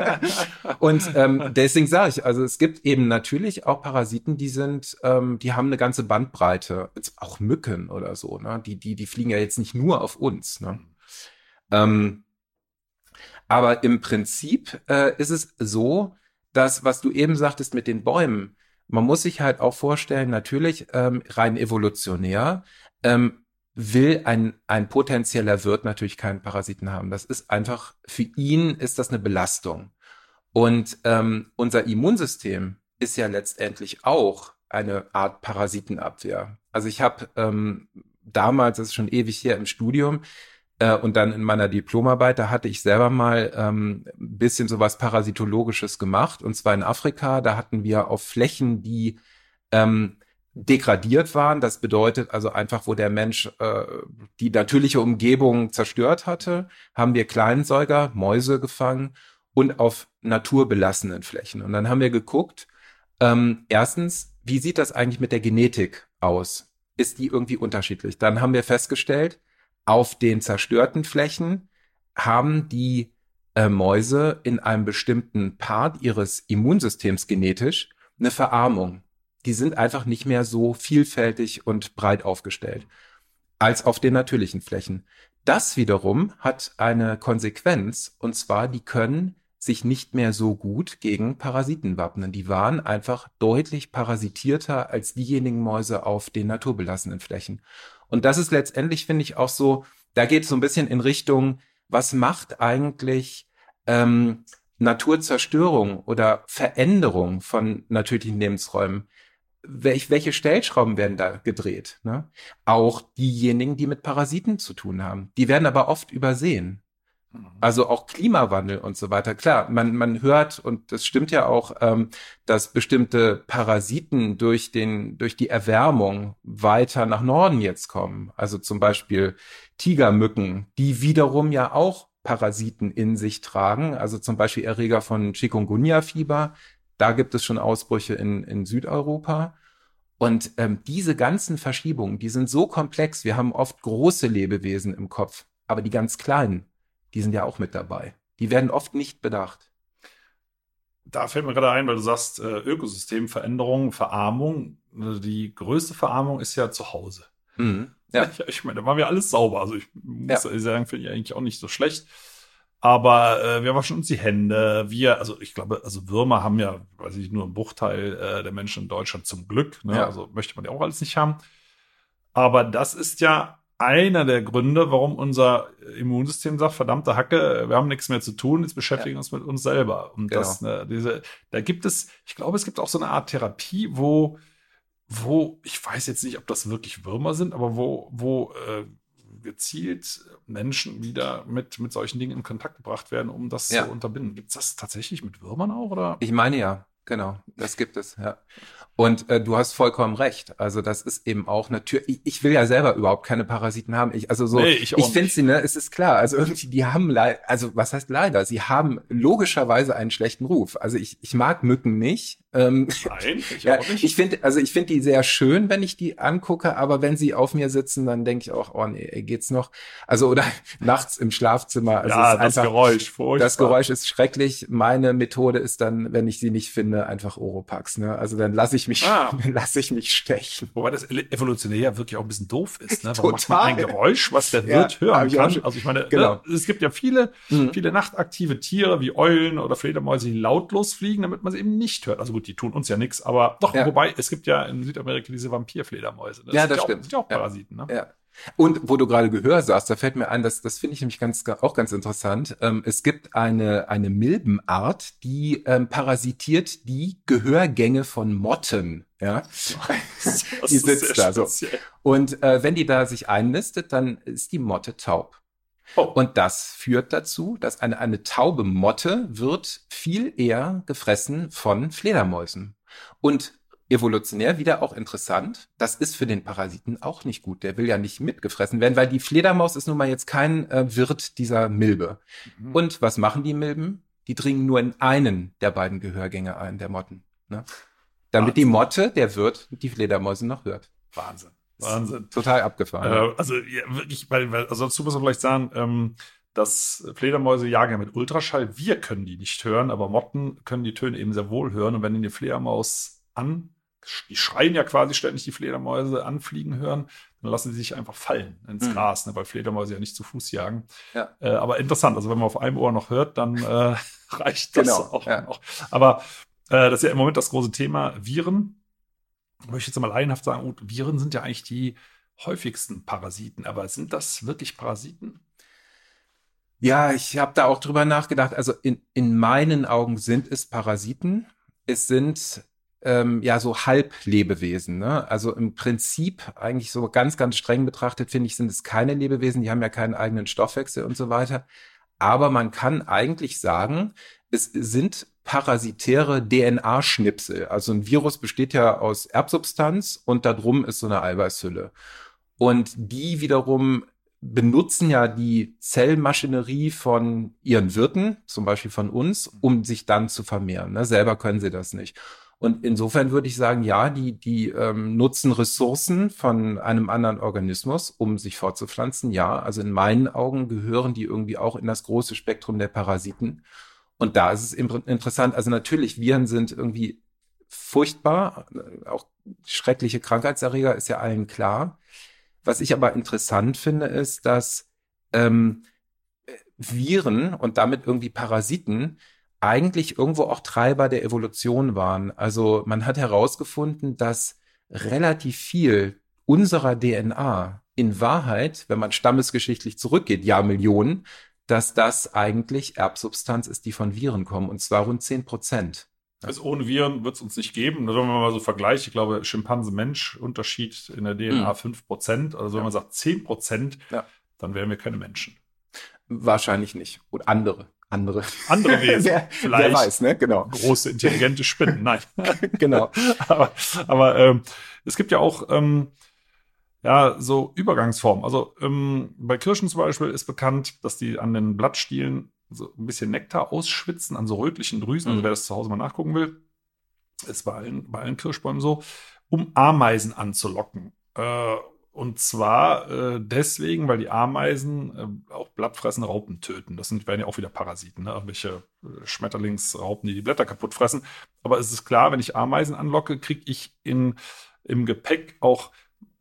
(laughs) Und ähm, deswegen sage ich, also es gibt eben natürlich auch Parasiten, die sind, ähm, die haben eine ganze Bandbreite. Auch Mücken oder so, ne? Die, die, die fliegen ja jetzt nicht nur auf uns. Ne? Ähm, aber im Prinzip äh, ist es so, dass, was du eben sagtest mit den Bäumen, man muss sich halt auch vorstellen, natürlich ähm, rein evolutionär, ähm, will ein, ein potenzieller Wirt natürlich keinen Parasiten haben. Das ist einfach, für ihn ist das eine Belastung. Und ähm, unser Immunsystem ist ja letztendlich auch eine Art Parasitenabwehr. Also ich habe ähm, damals, das ist schon ewig her im Studium, äh, und dann in meiner Diplomarbeit, da hatte ich selber mal ähm, ein bisschen sowas Parasitologisches gemacht. Und zwar in Afrika, da hatten wir auf Flächen, die ähm, degradiert waren. Das bedeutet also einfach, wo der Mensch äh, die natürliche Umgebung zerstört hatte, haben wir Kleinsäuger, Mäuse gefangen und auf naturbelassenen Flächen. Und dann haben wir geguckt, ähm, erstens, wie sieht das eigentlich mit der Genetik aus? Ist die irgendwie unterschiedlich? Dann haben wir festgestellt, auf den zerstörten Flächen haben die äh, Mäuse in einem bestimmten Part ihres Immunsystems genetisch eine Verarmung. Die sind einfach nicht mehr so vielfältig und breit aufgestellt als auf den natürlichen Flächen. Das wiederum hat eine Konsequenz, und zwar, die können sich nicht mehr so gut gegen Parasiten wappnen. Die waren einfach deutlich parasitierter als diejenigen Mäuse auf den naturbelassenen Flächen. Und das ist letztendlich, finde ich, auch so, da geht es so ein bisschen in Richtung, was macht eigentlich ähm, Naturzerstörung oder Veränderung von natürlichen Lebensräumen? Welch, welche Stellschrauben werden da gedreht? Ne? Auch diejenigen, die mit Parasiten zu tun haben. Die werden aber oft übersehen. Also auch Klimawandel und so weiter. Klar, man, man hört, und das stimmt ja auch, ähm, dass bestimmte Parasiten durch, den, durch die Erwärmung weiter nach Norden jetzt kommen. Also zum Beispiel Tigermücken, die wiederum ja auch Parasiten in sich tragen. Also zum Beispiel Erreger von Chikungunya-Fieber. Da gibt es schon Ausbrüche in, in Südeuropa. Und ähm, diese ganzen Verschiebungen, die sind so komplex. Wir haben oft große Lebewesen im Kopf, aber die ganz kleinen, die sind ja auch mit dabei. Die werden oft nicht bedacht. Da fällt mir gerade ein, weil du sagst, äh, Ökosystemveränderung, Verarmung. Also Die größte Verarmung ist ja zu Hause. Mhm. Ja. Ich, (laughs) ich meine, da waren wir alles sauber. Also ich muss Ja. sagen, finde ich eigentlich auch nicht so schlecht. Aber äh, wir waschen uns die Hände. Wir, also ich glaube, also Würmer haben ja, weiß ich, nur ein Bruchteil äh, der Menschen in Deutschland zum Glück. Ne? Ja. Also möchte man ja auch alles nicht haben. Aber das ist ja einer der Gründe, warum unser Immunsystem sagt, verdammte Hacke, wir haben nichts mehr zu tun, jetzt beschäftigen wir uns mit uns selber. Und Genau. das, ne, diese, da gibt es, ich glaube, es gibt auch so eine Art Therapie, wo, wo, ich weiß jetzt nicht, ob das wirklich Würmer sind, aber wo, wo äh, gezielt Menschen wieder mit, mit solchen Dingen in Kontakt gebracht werden, um das Ja. zu unterbinden. Gibt es das tatsächlich mit Würmern auch? Oder? Ich meine ja, genau, das gibt es, ja. Und äh, du hast vollkommen recht. Also das ist eben auch natürlich. Ich, ich will ja selber überhaupt keine Parasiten haben. Ich also so. Nee, ich ich finde sie, ne, es ist klar. Also irgendwie, die haben leider, also was heißt leider? Sie haben logischerweise einen schlechten Ruf. Also ich, ich mag Mücken nicht. Ähm, Nein, ich (laughs) ja, auch nicht. ich finde, also ich finde die sehr schön, wenn ich die angucke, aber wenn sie auf mir sitzen, dann denke ich auch, oh nee, geht's noch? Also oder (laughs) nachts im Schlafzimmer. Also ja, das einfach, Geräusch, furchtbar. Das Geräusch ist schrecklich. Meine Methode ist dann, wenn ich sie nicht finde, einfach Oropax. Ne? Also dann lasse ich mich, Ah. (laughs) dann lasse ich mich stechen. Wobei das evolutionär ja wirklich auch ein bisschen doof ist. Ne? Warum macht man Total. ein Geräusch, was der Ja, Wirt hab hören ich kann? schon- Also ich meine, Genau. ne, es gibt ja viele, Mhm. viele nachtaktive Tiere wie Eulen oder Fledermäuse, die lautlos fliegen, damit man sie eben nicht hört. Also gut, die tun uns ja nichts, aber doch, Ja. wobei, es gibt ja in Südamerika diese Vampirfledermäuse. Ja, sind das auch, stimmt. sind ja auch Ja. Parasiten, ne? Ja. Und wo du gerade Gehör sagst, da fällt mir ein, das, das finde ich nämlich ganz, auch ganz interessant. Ähm, es gibt eine, eine Milbenart, die ähm, parasitiert die Gehörgänge von Motten. Ja. (laughs) Das Die sitzt da so. Und äh, wenn die da sich einnistet, dann ist die Motte taub. Oh. Und das führt dazu, dass eine, eine taube Motte wird viel eher gefressen von Fledermäusen. Und evolutionär wieder auch interessant, das ist für den Parasiten auch nicht gut. Der will ja nicht mitgefressen werden, weil die Fledermaus ist nun mal jetzt kein äh, Wirt dieser Milbe. Mhm. Und was machen die Milben? Die dringen nur in einen der beiden Gehörgänge ein, der Motten. Ne? Damit die Motte, der Wirt, die Fledermäuse noch hört. Wahnsinn. Wahnsinn. Total abgefahren. Äh, also ja, wirklich, weil, weil also dazu muss man vielleicht sagen, ähm, dass Fledermäuse jagen ja mit Ultraschall. Wir können die nicht hören, aber Motten können die Töne eben sehr wohl hören. Und wenn die eine Fledermaus an, die schreien ja quasi ständig die Fledermäuse anfliegen hören, dann lassen sie sich einfach fallen ins Mhm. Gras, ne, weil Fledermäuse ja nicht zu Fuß jagen. Ja. Äh, aber interessant, also wenn man auf einem Ohr noch hört, dann äh, (laughs) reicht das Genau, auch ja. noch. Aber äh, das ist ja im Moment das große Thema Viren. Möchte ich jetzt mal laienhaft sagen, gut, Viren sind ja eigentlich die häufigsten Parasiten, aber sind das wirklich Parasiten? Ja, ich habe da auch drüber nachgedacht. Also in, in meinen Augen sind es Parasiten. Es sind ähm, ja so Halblebewesen. Ne? Also im Prinzip eigentlich so ganz, ganz streng betrachtet, finde ich, sind es keine Lebewesen. Die haben ja keinen eigenen Stoffwechsel und so weiter. Aber man kann eigentlich sagen, es sind parasitäre DNA-Schnipsel. Also ein Virus besteht ja aus Erbsubstanz und darum ist so eine Eiweißhülle. Und die wiederum benutzen ja die Zellmaschinerie von ihren Wirten, zum Beispiel von uns, um sich dann zu vermehren. Ne? Selber können sie das nicht. Und insofern würde ich sagen, ja, die, die ähm, nutzen Ressourcen von einem anderen Organismus, um sich fortzupflanzen. Ja, also in meinen Augen gehören die irgendwie auch in das große Spektrum der Parasiten. Und da ist es interessant. Also natürlich, Viren sind irgendwie furchtbar, auch schreckliche Krankheitserreger ist ja allen klar. Was ich aber interessant finde, ist, dass ähm, Viren und damit irgendwie Parasiten eigentlich irgendwo auch Treiber der Evolution waren. Also man hat herausgefunden, dass relativ viel unserer DNA in Wahrheit, wenn man stammesgeschichtlich zurückgeht, ja Millionen, dass das eigentlich Erbsubstanz ist, die von Viren kommen, und zwar rund 10 Prozent. Also ohne Viren wird es uns nicht geben. Also wenn man mal so vergleicht, ich glaube, Schimpanse-Mensch, Unterschied in der DNA Mhm. 5%. Also wenn Ja. man sagt 10%, Ja. dann wären wir keine Menschen. Wahrscheinlich nicht. Und andere. Andere. Andere (laughs) Wesen. wer, Vielleicht. wer weiß, ne? Genau. Große, intelligente Spinnen. Nein. (laughs) genau. (laughs) aber aber ähm, es gibt ja auch ähm, ja so Übergangsformen. Also ähm, bei Kirschen zum Beispiel ist bekannt, dass die an den Blattstielen so ein bisschen Nektar ausschwitzen, an so rötlichen Drüsen. Also Mhm. wer das zu Hause mal nachgucken will, ist bei allen, bei allen Kirschbäumen so, um Ameisen anzulocken. Äh, und zwar äh, deswegen, weil die Ameisen äh, auch blattfressende Raupen töten. Das sind, werden ja auch wieder Parasiten, ne? irgendwelche äh, Schmetterlingsraupen, die die Blätter kaputt fressen. Aber es ist klar, wenn ich Ameisen anlocke, kriege ich in, im Gepäck auch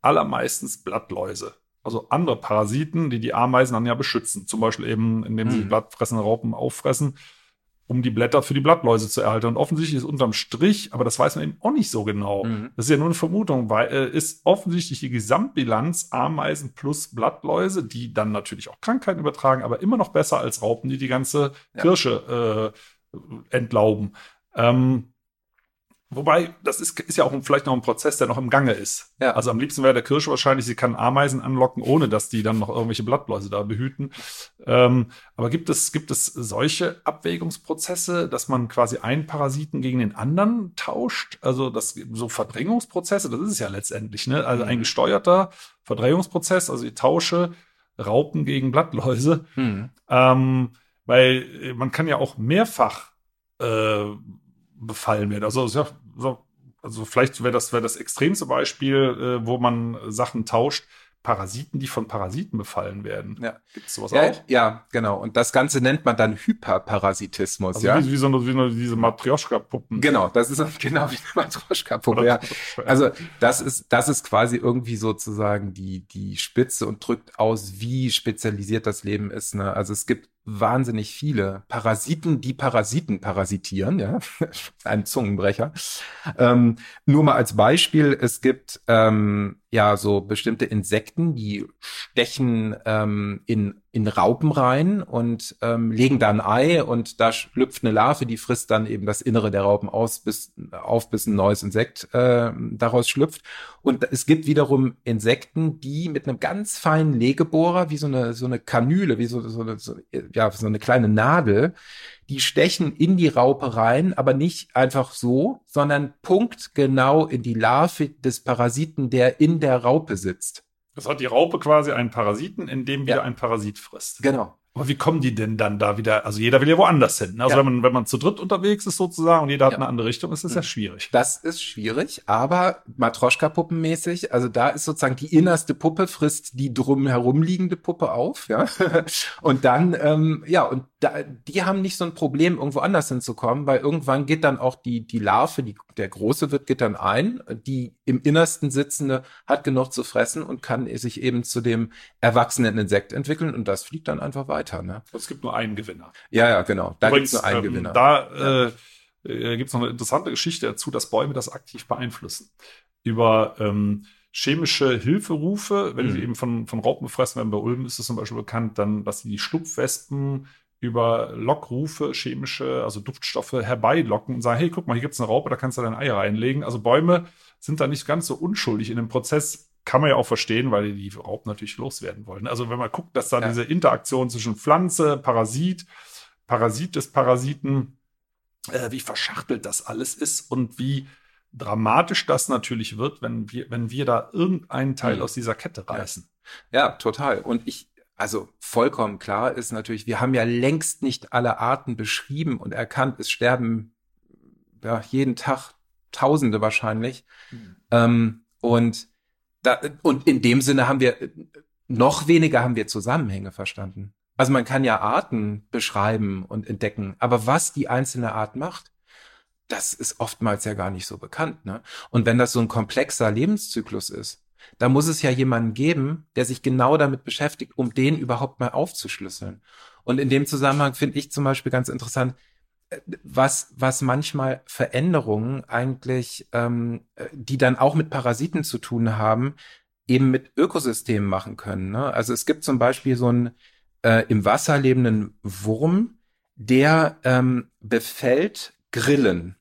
allermeistens Blattläuse. Also andere Parasiten, die die Ameisen dann ja beschützen. Zum Beispiel eben, indem sie Mhm. blattfressende Raupen auffressen, um die Blätter für die Blattläuse zu erhalten. Und offensichtlich ist unterm Strich, aber das weiß man eben auch nicht so genau. Mhm. Das ist ja nur eine Vermutung, weil äh, ist offensichtlich die Gesamtbilanz Ameisen plus Blattläuse, die dann natürlich auch Krankheiten übertragen, aber immer noch besser als Raupen, die die ganze Ja. Kirsche äh, entlauben. Ähm, wobei, das ist, ist ja auch vielleicht noch ein Prozess, der noch im Gange ist. Ja. Also am liebsten wäre der Kirsche wahrscheinlich, sie kann Ameisen anlocken, ohne dass die dann noch irgendwelche Blattläuse da behüten. Ähm, aber gibt es, gibt es solche Abwägungsprozesse, dass man quasi einen Parasiten gegen den anderen tauscht? Also das so Verdrängungsprozesse, das ist es ja letztendlich, ne? Also ein Mhm. gesteuerter Verdrängungsprozess, also ich tausche Raupen gegen Blattläuse. Mhm. Ähm, weil äh, man kann ja auch mehrfach äh, befallen werden. Also es ist ja so, also vielleicht wäre das, wäre das extremste Beispiel, äh, wo man Sachen tauscht. Parasiten, die von Parasiten befallen werden. Ja. Gibt es sowas Ja, auch? ja, genau. Und das Ganze nennt man dann Hyperparasitismus, Also ja. wie, wie, so, eine- wie eine, diese Matrioschka-Puppen. Genau, das ist (laughs) genau wie eine Matroschka-Puppe, Oder- ja. Also das ist, das ist quasi irgendwie sozusagen die, die Spitze und drückt aus, wie spezialisiert das Leben ist. Ne? Also es gibt wahnsinnig viele Parasiten, die Parasiten parasitieren, ja. (laughs) Ein Zungenbrecher. Ähm, nur mal als Beispiel, es gibt ähm, ja so bestimmte Insekten, die stechen ähm, in, in Raupen rein und ähm, legen da ein Ei und da schlüpft eine Larve, die frisst dann eben das Innere der Raupen aus, bis, auf, bis ein neues Insekt äh, daraus schlüpft. Und es gibt wiederum Insekten, die mit einem ganz feinen Legebohrer, wie so eine, so eine Kanüle, wie so, so, eine, so, ja, so eine kleine Nadel, die stechen in die Raupe rein, aber nicht einfach so, sondern punktgenau in die Larve des Parasiten, der in der Raupe sitzt. Das hat die Raupe quasi einen Parasiten, in dem wieder Ja. ein Parasit frisst. Genau. Aber wie kommen die denn dann da wieder? Also jeder will ja woanders hin. Also Ja. wenn man, wenn man zu dritt unterwegs ist sozusagen und jeder hat Ja. eine andere Richtung, ist das ja Mhm. schwierig. Das ist schwierig, aber Matroschka-Puppenmäßig, also da ist sozusagen die innerste Puppe frisst die drum herum liegende Puppe auf, ja. (laughs) Und dann, ähm, ja, und da, die haben nicht so ein Problem, irgendwo anders hinzukommen, weil irgendwann geht dann auch die, die Larve, die, der Große wird, geht dann ein, die im Innersten sitzende hat genug zu fressen und kann sich eben zu dem erwachsenen Insekt entwickeln und das fliegt dann einfach weiter, ne. Es gibt nur einen Gewinner. Ja, ja, genau. Da Übrigens, gibt's nur einen ähm, Gewinner. Da äh, äh, gibt es noch eine interessante Geschichte dazu, dass Bäume das aktiv beeinflussen. Über ähm, chemische Hilferufe, wenn sie Mhm. eben von, von Raupen gefressen werden, bei Ulmen ist es zum Beispiel bekannt, dann, dass sie die Schlupfwespen über Lockrufe, chemische, also Duftstoffe herbeilocken und sagen, hey, guck mal, hier gibt's eine Raupe, da kannst du dein Ei reinlegen. Also Bäume sind da nicht ganz so unschuldig in dem Prozess. Kann man ja auch verstehen, weil die die Raupen natürlich loswerden wollen. Also wenn man guckt, dass da Ja. diese Interaktion zwischen Pflanze, Parasit, Parasit des Parasiten, äh, wie verschachtelt das alles ist und wie dramatisch das natürlich wird, wenn wir, wenn wir da irgendeinen Teil Mhm. aus dieser Kette reißen. Ja, total. Und ich, also vollkommen klar ist natürlich, wir haben ja längst nicht alle Arten beschrieben und erkannt. Es sterben ja jeden Tag Tausende wahrscheinlich. Ähm, und da, und in dem Sinne haben wir noch weniger haben wir Zusammenhänge verstanden. Also man kann ja Arten beschreiben und entdecken, aber was die einzelne Art macht, das ist oftmals ja gar nicht so bekannt. Ne? Und wenn das so ein komplexer Lebenszyklus ist, da muss es ja jemanden geben, der sich genau damit beschäftigt, um den überhaupt mal aufzuschlüsseln. Und in dem Zusammenhang finde ich zum Beispiel ganz interessant, äh, was, was manchmal Veränderungen eigentlich, ähm, äh, die dann auch mit Parasiten zu tun haben, eben mit Ökosystemen machen können. Ne? Also es gibt zum Beispiel so einen äh, im Wasser lebenden Wurm, der ähm, befällt Grillen.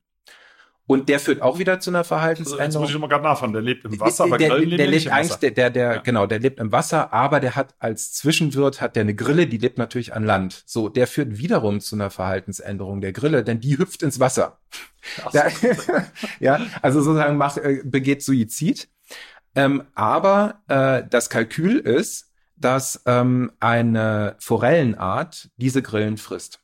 Und der führt auch wieder zu einer Also, jetzt Verhaltensänderung. muss ich nochmal gerade nachfragen. Der lebt im Wasser, aber der, Grillen der, nicht lebt eigentlich, Wasser. der, der, der Ja. genau, der lebt im Wasser, aber der hat als Zwischenwirt hat der eine Grille, die lebt natürlich an Land. So, der führt wiederum zu einer Verhaltensänderung der Grille, denn die hüpft ins Wasser. Ja, (laughs) ja also sozusagen macht, äh, begeht Suizid. Ähm, aber äh, das Kalkül ist, dass ähm, eine Forellenart diese Grillen frisst.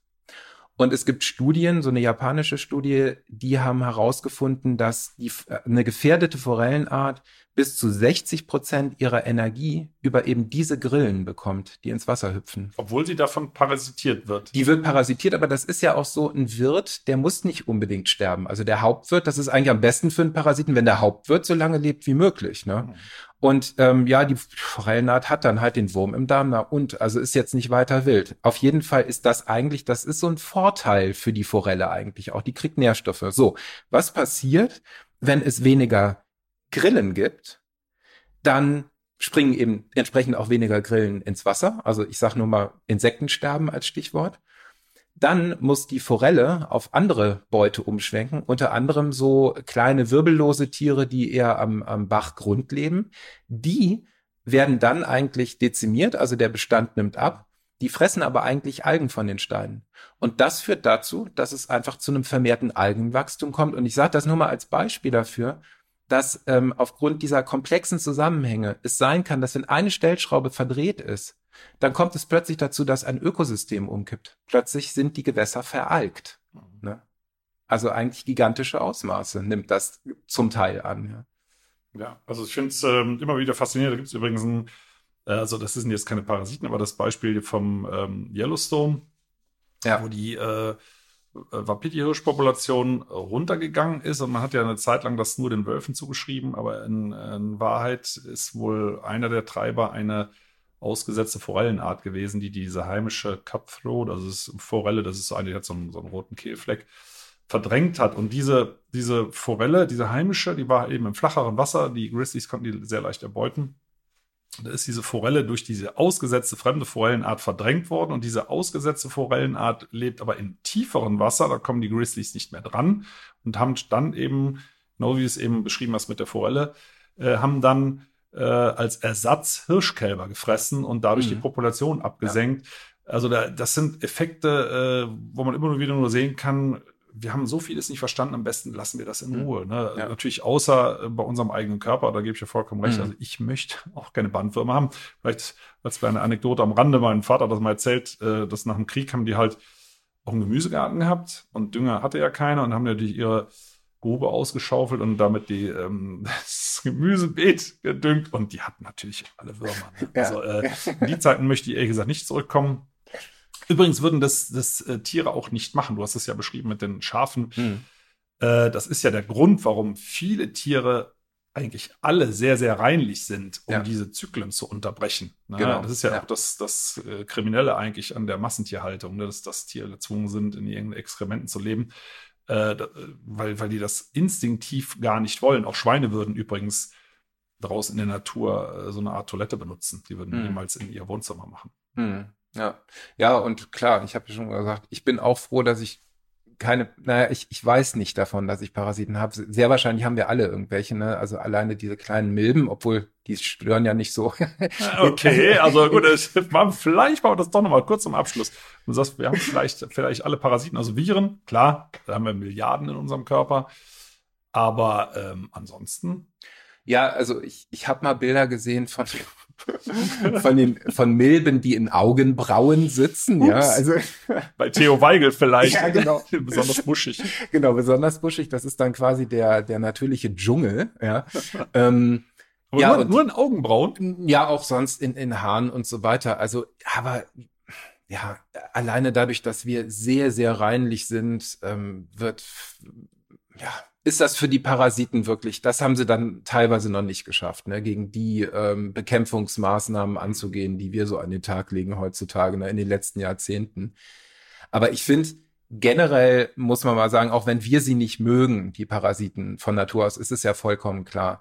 Und es gibt Studien, so eine japanische Studie, die haben herausgefunden, dass die, äh, eine gefährdete Forellenart bis zu 60 Prozent ihrer Energie über eben diese Grillen bekommt, die ins Wasser hüpfen. Obwohl sie davon parasitiert wird. Die wird parasitiert, aber das ist ja auch so ein Wirt, der muss nicht unbedingt sterben. Also der Hauptwirt, das ist eigentlich am besten für einen Parasiten, wenn der Hauptwirt so lange lebt wie möglich. Ne? Mhm. Und ähm, ja, die Forellenart hat dann halt den Wurm im Darm, na und, also ist jetzt nicht weiter wild. Auf jeden Fall ist das eigentlich, das ist so ein Vorteil für die Forelle eigentlich auch. Die kriegt Nährstoffe. So, was passiert, wenn es weniger Grillen gibt? Dann springen eben entsprechend auch weniger Grillen ins Wasser. Also ich sage nur mal Insektensterben als Stichwort. Dann muss die Forelle auf andere Beute umschwenken, unter anderem so kleine wirbellose Tiere, die eher am, am Bachgrund leben. Die werden dann eigentlich dezimiert, also der Bestand nimmt ab. Die fressen aber eigentlich Algen von den Steinen. Und das führt dazu, dass es einfach zu einem vermehrten Algenwachstum kommt. Und ich sage das nur mal als Beispiel dafür, dass ähm, aufgrund dieser komplexen Zusammenhänge es sein kann, dass wenn eine Stellschraube verdreht ist, dann kommt es plötzlich dazu, dass ein Ökosystem umkippt. Plötzlich sind die Gewässer veralgt. Ne? Also eigentlich gigantische Ausmaße nimmt das zum Teil an. Ja, ja also ich finde es ähm, immer wieder faszinierend. Da gibt es übrigens ein, äh, also das sind jetzt keine Parasiten, aber das Beispiel vom ähm, Yellowstone, ja. wo die äh, Wapiti-Hirschpopulation runtergegangen ist und man hat ja eine Zeit lang das nur den Wölfen zugeschrieben, aber in, in Wahrheit ist wohl einer der Treiber eine ausgesetzte Forellenart gewesen, die diese heimische Cutthroat, also das ist Forelle, das ist so eine, die hat so einen, so einen roten Kehlfleck, verdrängt hat. Und diese, diese Forelle, diese heimische, die war eben im flacheren Wasser. Die Grizzlies konnten die sehr leicht erbeuten. Da ist diese Forelle durch diese ausgesetzte fremde Forellenart verdrängt worden. Und diese ausgesetzte Forellenart lebt aber im tieferen Wasser. Da kommen die Grizzlies nicht mehr dran und haben dann eben, genau wie es eben beschrieben hast mit der Forelle, äh, haben dann äh, als Ersatz Hirschkälber gefressen und dadurch mhm. die Population abgesenkt. Ja. Also da, das sind Effekte, äh, wo man immer nur wieder nur sehen kann, wir haben so vieles nicht verstanden, am besten lassen wir das in mhm. Ruhe. Ne? Ja. Natürlich außer äh, bei unserem eigenen Körper, da gebe ich ja vollkommen recht. Mhm. Also ich möchte (laughs) auch keine Bandwürmer haben. Vielleicht als eine Anekdote am Rande, mein Vater hat das mal erzählt, äh, dass nach dem Krieg haben die halt auch einen Gemüsegarten gehabt und Dünger hatte ja keiner und haben natürlich ihre Grube ausgeschaufelt und damit die, ähm, (laughs) das Gemüsebeet gedüngt und die hatten natürlich alle Würmer. Ne? Ja. Also äh, in die Zeiten möchte ich ehrlich gesagt nicht zurückkommen. Übrigens würden das, das äh, Tiere auch nicht machen. Du hast es ja beschrieben mit den Schafen. Hm. Äh, das ist ja der Grund, warum viele Tiere eigentlich alle sehr, sehr reinlich sind, um ja. diese Zyklen zu unterbrechen. Ne? Genau. Das ist ja, ja, auch das, das äh, Kriminelle eigentlich an der Massentierhaltung, ne? dass, dass Tiere gezwungen sind, in ihren Exkrementen zu leben äh, weil, weil die das instinktiv gar nicht wollen. Auch Schweine würden übrigens draußen in der Natur äh, so eine Art Toilette benutzen. Die würden mhm. niemals in ihr Wohnzimmer machen. Mhm. Ja. ja, und klar, ich habe ja schon gesagt, ich bin auch froh, dass ich keine, naja, ich, ich weiß nicht davon, dass ich Parasiten habe. Sehr wahrscheinlich haben wir alle irgendwelche, ne? Also alleine diese kleinen Milben, obwohl die stören ja nicht so. okay, also gut, vielleicht machen wir das doch nochmal kurz zum Abschluss. Du sagst, wir haben vielleicht, vielleicht alle Parasiten, also Viren, klar, da haben wir Milliarden in unserem Körper. Aber ähm, ansonsten. Ja, also ich, ich habe mal Bilder gesehen von (laughs) von den von Milben, die in Augenbrauen sitzen. Ups. Ja, also (laughs) bei Theo Weigel vielleicht. ja, genau. (laughs) besonders buschig. Genau, besonders buschig. Das ist dann quasi der der natürliche Dschungel. Ja. ähm, aber ja, nur, nur in Augenbrauen? Ja, auch sonst in, in Haaren und so weiter. Also, aber ja, alleine dadurch, dass wir sehr, sehr reinlich sind, ähm, wird ja ist das für die Parasiten wirklich, das haben sie dann teilweise noch nicht geschafft, ne, gegen die ähm, Bekämpfungsmaßnahmen anzugehen, die wir so an den Tag legen heutzutage, ne, in den letzten Jahrzehnten. Aber ich finde, generell muss man mal sagen, auch wenn wir sie nicht mögen, die Parasiten von Natur aus, ist es ja vollkommen klar.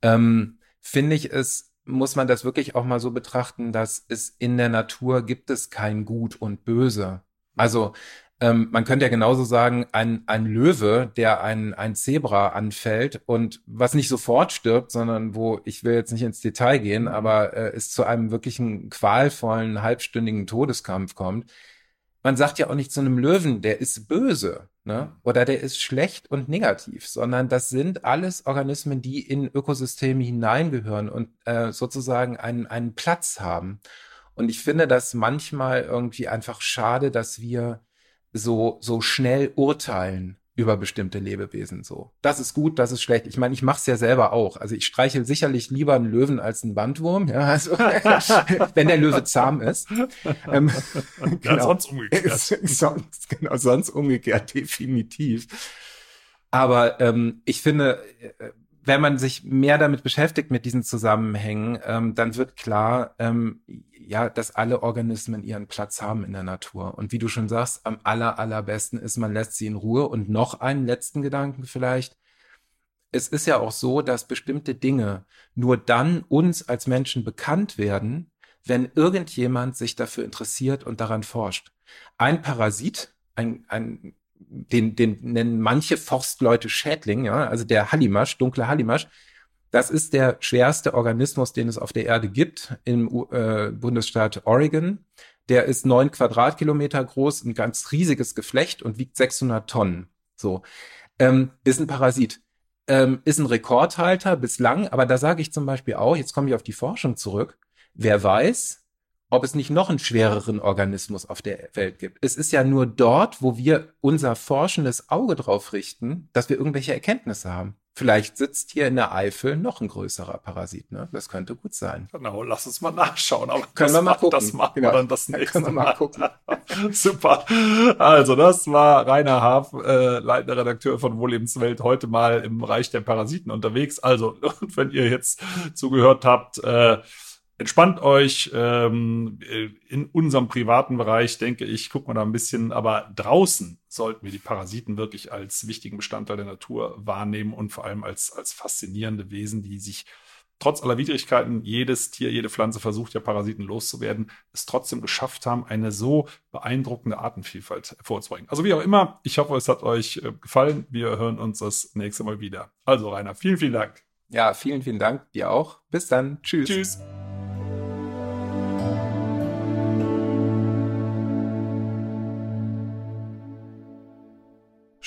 Ähm, finde ich es, muss man das wirklich auch mal so betrachten, dass es in der Natur gibt es kein Gut und Böse. Also ähm, man könnte ja genauso sagen, ein, ein Löwe, der ein, ein Zebra anfällt und was nicht sofort stirbt, sondern wo, ich will jetzt nicht ins Detail gehen, mhm. aber äh, es zu einem wirklichen qualvollen, halbstündigen Todeskampf kommt. Man sagt ja auch nicht zu einem Löwen, der ist böse, ne? Oder der ist schlecht und negativ, sondern das sind alles Organismen, die in Ökosysteme hineingehören und äh, sozusagen einen, einen Platz haben. Und ich finde das manchmal irgendwie einfach schade, dass wir so, so schnell urteilen über bestimmte Lebewesen so. Das ist gut, das ist schlecht. Ich meine, ich mache es ja selber auch. Also ich streichel sicherlich lieber einen Löwen als einen Bandwurm, ja, also (laughs) wenn der Löwe zahm ist. Ähm, (laughs) genau. sonst umgekehrt. (laughs) sonst, genau, sonst umgekehrt, definitiv. Aber ähm, ich finde, äh, wenn man sich mehr damit beschäftigt mit diesen Zusammenhängen, ähm, dann wird klar, ähm, ja, dass alle Organismen ihren Platz haben in der Natur. Und wie du schon sagst, am aller, allerbesten ist, man lässt sie in Ruhe. Und noch einen letzten Gedanken vielleicht. Es ist ja auch so, dass bestimmte Dinge nur dann uns als Menschen bekannt werden, wenn irgendjemand sich dafür interessiert und daran forscht. Ein Parasit, ein, ein den, den nennen manche Forstleute Schädling, ja, also der Hallimasch, dunkle Hallimasch, das ist der schwerste Organismus, den es auf der Erde gibt im äh, Bundesstaat Oregon. Der ist neun Quadratkilometer groß, ein ganz riesiges Geflecht und wiegt 600 Tonnen. So, ähm, ist ein Parasit. Ähm, ist ein Rekordhalter bislang, aber da sage ich zum Beispiel auch, jetzt komme ich auf die Forschung zurück, wer weiß, ob es nicht noch einen schwereren Organismus auf der Welt gibt. Es ist ja nur dort, wo wir unser forschendes Auge drauf richten, dass wir irgendwelche Erkenntnisse haben. Vielleicht sitzt hier in der Eifel noch ein größerer Parasit. Ne? Das könnte gut sein. Genau, lass uns mal nachschauen. Aber können wir mal gucken. Das machen genau. wir dann das (laughs) nächste Mal. mal gucken. (laughs) Super. Also das war Rainer Haaf, äh, leitender Redakteur von Wohllebenswelt, heute mal im Bereich der Parasiten unterwegs. Also, (laughs) wenn ihr jetzt zugehört habt, äh, entspannt euch ähm, in unserem privaten Bereich, denke ich, guckt man da ein bisschen, aber draußen sollten wir die Parasiten wirklich als wichtigen Bestandteil der Natur wahrnehmen und vor allem als, als faszinierende Wesen, die sich trotz aller Widrigkeiten, jedes Tier, jede Pflanze versucht ja Parasiten loszuwerden, es trotzdem geschafft haben, eine so beeindruckende Artenvielfalt hervorzubringen. Also wie auch immer, ich hoffe, es hat euch äh, gefallen. Wir hören uns das nächste Mal wieder. Also Rainer, vielen, vielen Dank. Ja, vielen, vielen Dank. Dir auch. Bis dann. Tschüss. Tschüss.